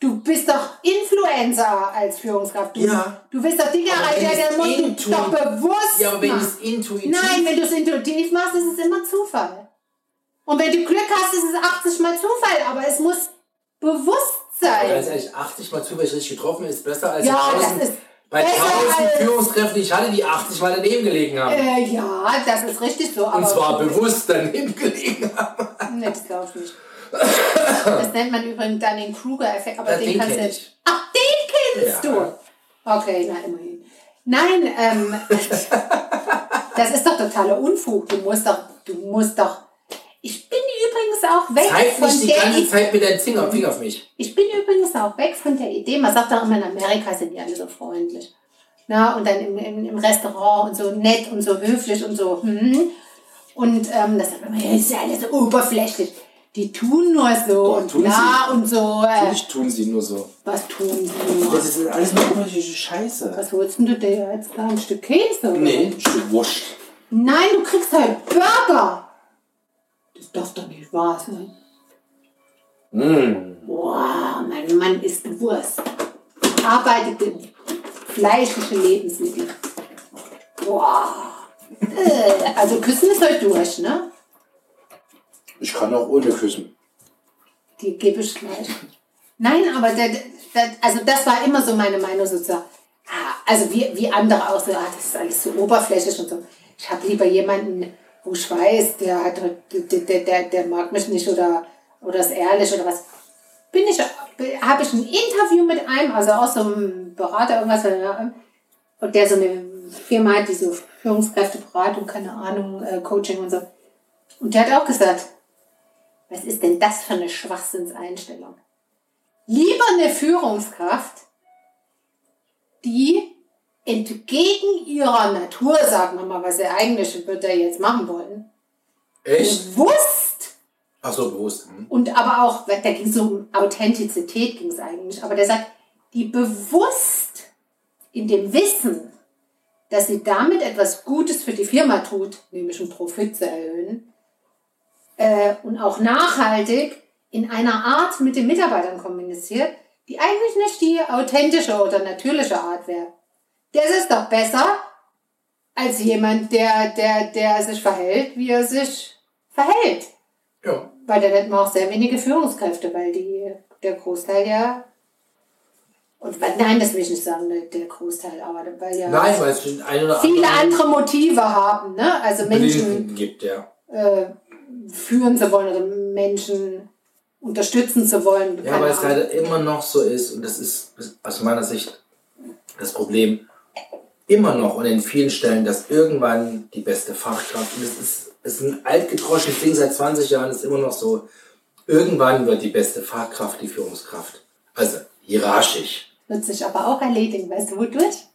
Du bist doch Influencer als Führungskraft. Du, Ja. du willst doch Dinge Aber erreichen, du intu- doch bewusst Ja, aber wenn es intuitiv... Nein, wenn du es intuitiv machst, ist es immer Zufall. Und wenn du Glück hast, ist es 80 mal Zufall, aber es muss bewusst sein. Ganz ehrlich, 80 mal zu, weil ich richtig getroffen ist besser als Ja, das 1000 ist bei besser 1000 als- Führungskräften, ich hatte, die 80 mal daneben gelegen haben. Äh, ja, das ist richtig so. Und zwar bewusst daneben gelegen haben. Nee, das glaube ich nicht. Das nennt man übrigens dann den Kruger-Effekt, aber Ja, den, den kannst du. ich. Ach, den kennst Ja. du! Okay, na immerhin. Nein, ähm, das ist doch totaler Unfug. Du musst doch, du musst doch. Ich bin übrigens auch weg Zeig von nicht die der ganze. Zeit mit deinem Finger, Finger auf mich. Ich bin übrigens auch weg von der Idee. Man sagt doch immer, in Amerika sind die alle so freundlich. Na, und dann im, im, im Restaurant und so nett und so höflich und so. Hm. Und ähm, das sagt man, ja, ist ja alles so oberflächlich. Die tun nur so Doch, und tun bla und so. Äh, Natürlich tun sie nur so. was tun sie nur? Das ist alles nur Scheiße. Was holst denn du dir jetzt da? Ein Stück Käse? oder? Nee, ein Stück Wurst. Nein, du kriegst halt Burger. Das darf doch nicht wahr sein. Mm. Boah, mein Mann isst Wurst. Arbeitet fleischliche Lebensmittel. Boah. Äh, also küssen ist heute durch, ne? Ich kann auch ohne küssen. Die gebe ich gleich. Nein, aber der, der, also das war immer so meine Meinung sozusagen. Ah, also wie, wie andere auch so, ah, das ist alles so oberflächlich und so. Ich habe lieber jemanden, wo ich weiß, der, hat, der, der, der, der mag mich nicht oder, oder ist ehrlich oder was. Bin ich, habe ich ein Interview mit einem, also auch so einem Berater, irgendwas, und der so eine Firma hat, die so Führungskräfteberatung, keine Ahnung, äh, Coaching und so. Und der hat auch gesagt, was ist denn das für eine Schwachsinnseinstellung? Lieber eine Führungskraft, die entgegen ihrer Natur, sagen wir mal, was er eigentlich würde er jetzt machen wollen, Echt? bewusst Ach so, bewusst. Hm. und aber auch, da ging es um Authentizität, ging es eigentlich, aber der sagt, die bewusst in dem Wissen, dass sie damit etwas Gutes für die Firma tut, nämlich einen Profit zu erhöhen, äh, und auch nachhaltig in einer Art mit den Mitarbeitern kommuniziert, die eigentlich nicht die authentische oder natürliche Art wäre. Das ist doch besser als jemand, der, der, der sich verhält, wie er sich verhält. Ja. Weil dann hätten wir auch sehr wenige Führungskräfte, weil die, der Großteil ja. Und nein, das will ich nicht sagen, der Großteil, aber weil ja Nein, weil es ein oder viele anderen andere Motive haben, ne? Also Menschen gibt, ja. äh, führen zu wollen oder Menschen unterstützen zu wollen. Ja, weil es leider immer noch so ist, und das ist aus meiner Sicht das Problem, immer noch und in vielen Stellen, dass irgendwann die beste Fachkraft, und es ist, es ist ein altgedroschenes Ding seit 20 Jahren, ist immer noch so, irgendwann wird die beste Fachkraft die Führungskraft. Also hierarchisch. Wird sich aber auch erledigen, weißt du wodurch?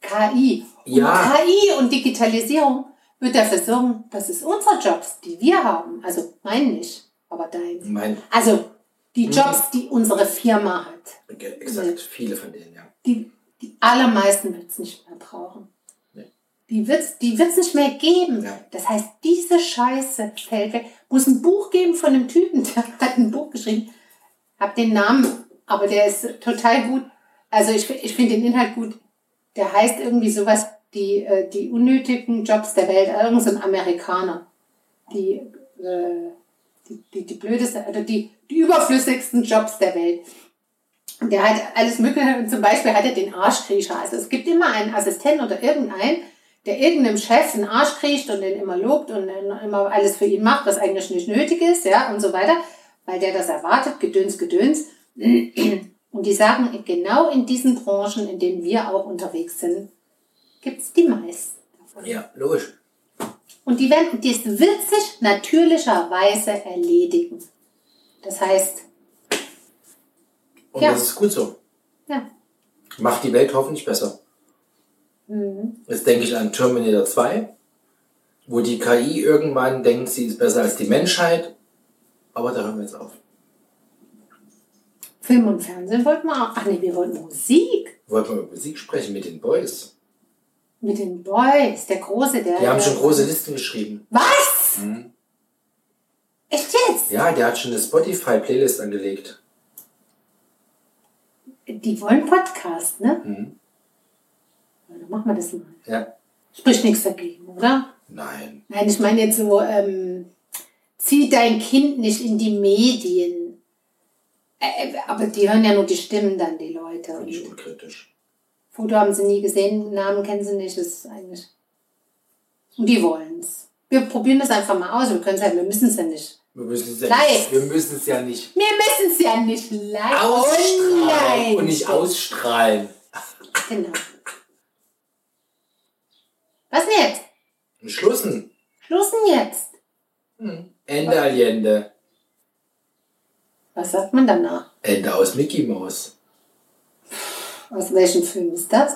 KI. Und Ja. KI und Digitalisierung wird dafür sorgen, dass es unsere Jobs, die wir haben, also mein nicht, aber dein. Mein, Also die Jobs, die unsere Firma hat, exakt, viele von denen, ja. die, die allermeisten wird es nicht mehr brauchen. Nee. Die wird es die wird's nicht mehr geben. Ja. Das heißt, diese Scheiße fällt weg. Muss ein Buch geben von einem Typen, der hat ein Buch geschrieben. Hab den Namen, aber der ist total gut. Also ich, ich finde den Inhalt gut. Der heißt irgendwie sowas, die, äh, die unnötigen Jobs der Welt. Irgend so ein Amerikaner. Die, äh, die, die, die blödesten, oder die, die überflüssigsten Jobs der Welt. Der hat alles Mögliche, zum Beispiel hat er den Arschkriecher. Also es gibt immer einen Assistenten oder irgendeinen, der irgendeinem Chef einen Arsch kriecht und den immer lobt und dann immer alles für ihn macht, was eigentlich nicht nötig ist, ja, und so weiter, weil der das erwartet, Gedöns, Gedöns. Und die sagen, genau in diesen Branchen, in denen wir auch unterwegs sind, gibt's die meisten. Ja, logisch. Und die werden, das wird sich natürlicherweise erledigen. Das heißt, Und Ja. das ist gut so. ja, Macht die Welt hoffentlich besser. Mhm. Jetzt denke ich an Terminator 2, wo die KI irgendwann denkt, sie ist besser als die Menschheit. Aber da hören wir jetzt auf. Film und Fernsehen wollten wir auch. Ach nee, wir wollten Musik. Wollten wir über Musik sprechen mit den Boys? Mit den Boys, der Große, der. Die haben schon große Listen geschrieben. Was? Mhm. Echt jetzt? Ja, der hat schon eine Spotify-Playlist angelegt. Die wollen Podcast, ne? Mhm. Ja, Dann machen wir das mal. Ja. Spricht nichts dagegen, oder? Nein. Nein, ich meine jetzt so, ähm, zieh dein Kind nicht in die Medien. Äh, aber die hören ja nur die Stimmen dann, die Leute. Finde ich unkritisch. Foto haben sie nie gesehen, Namen kennen sie nicht, das ist eigentlich. Und die wollen's. Wir probieren das einfach mal aus. Wir können ja, wir müssen es ja nicht. Wir müssen es ja Live. nicht, wir müssen es ja nicht Wir müssen es ja nicht live ausstrahlen online und nicht ausstrahlen. Genau. Was denn jetzt? Schlussen. Schluss denn jetzt? Ende Allende. Was sagt man danach? Ende aus Mickey Mouse. Aus welchem Film ist das?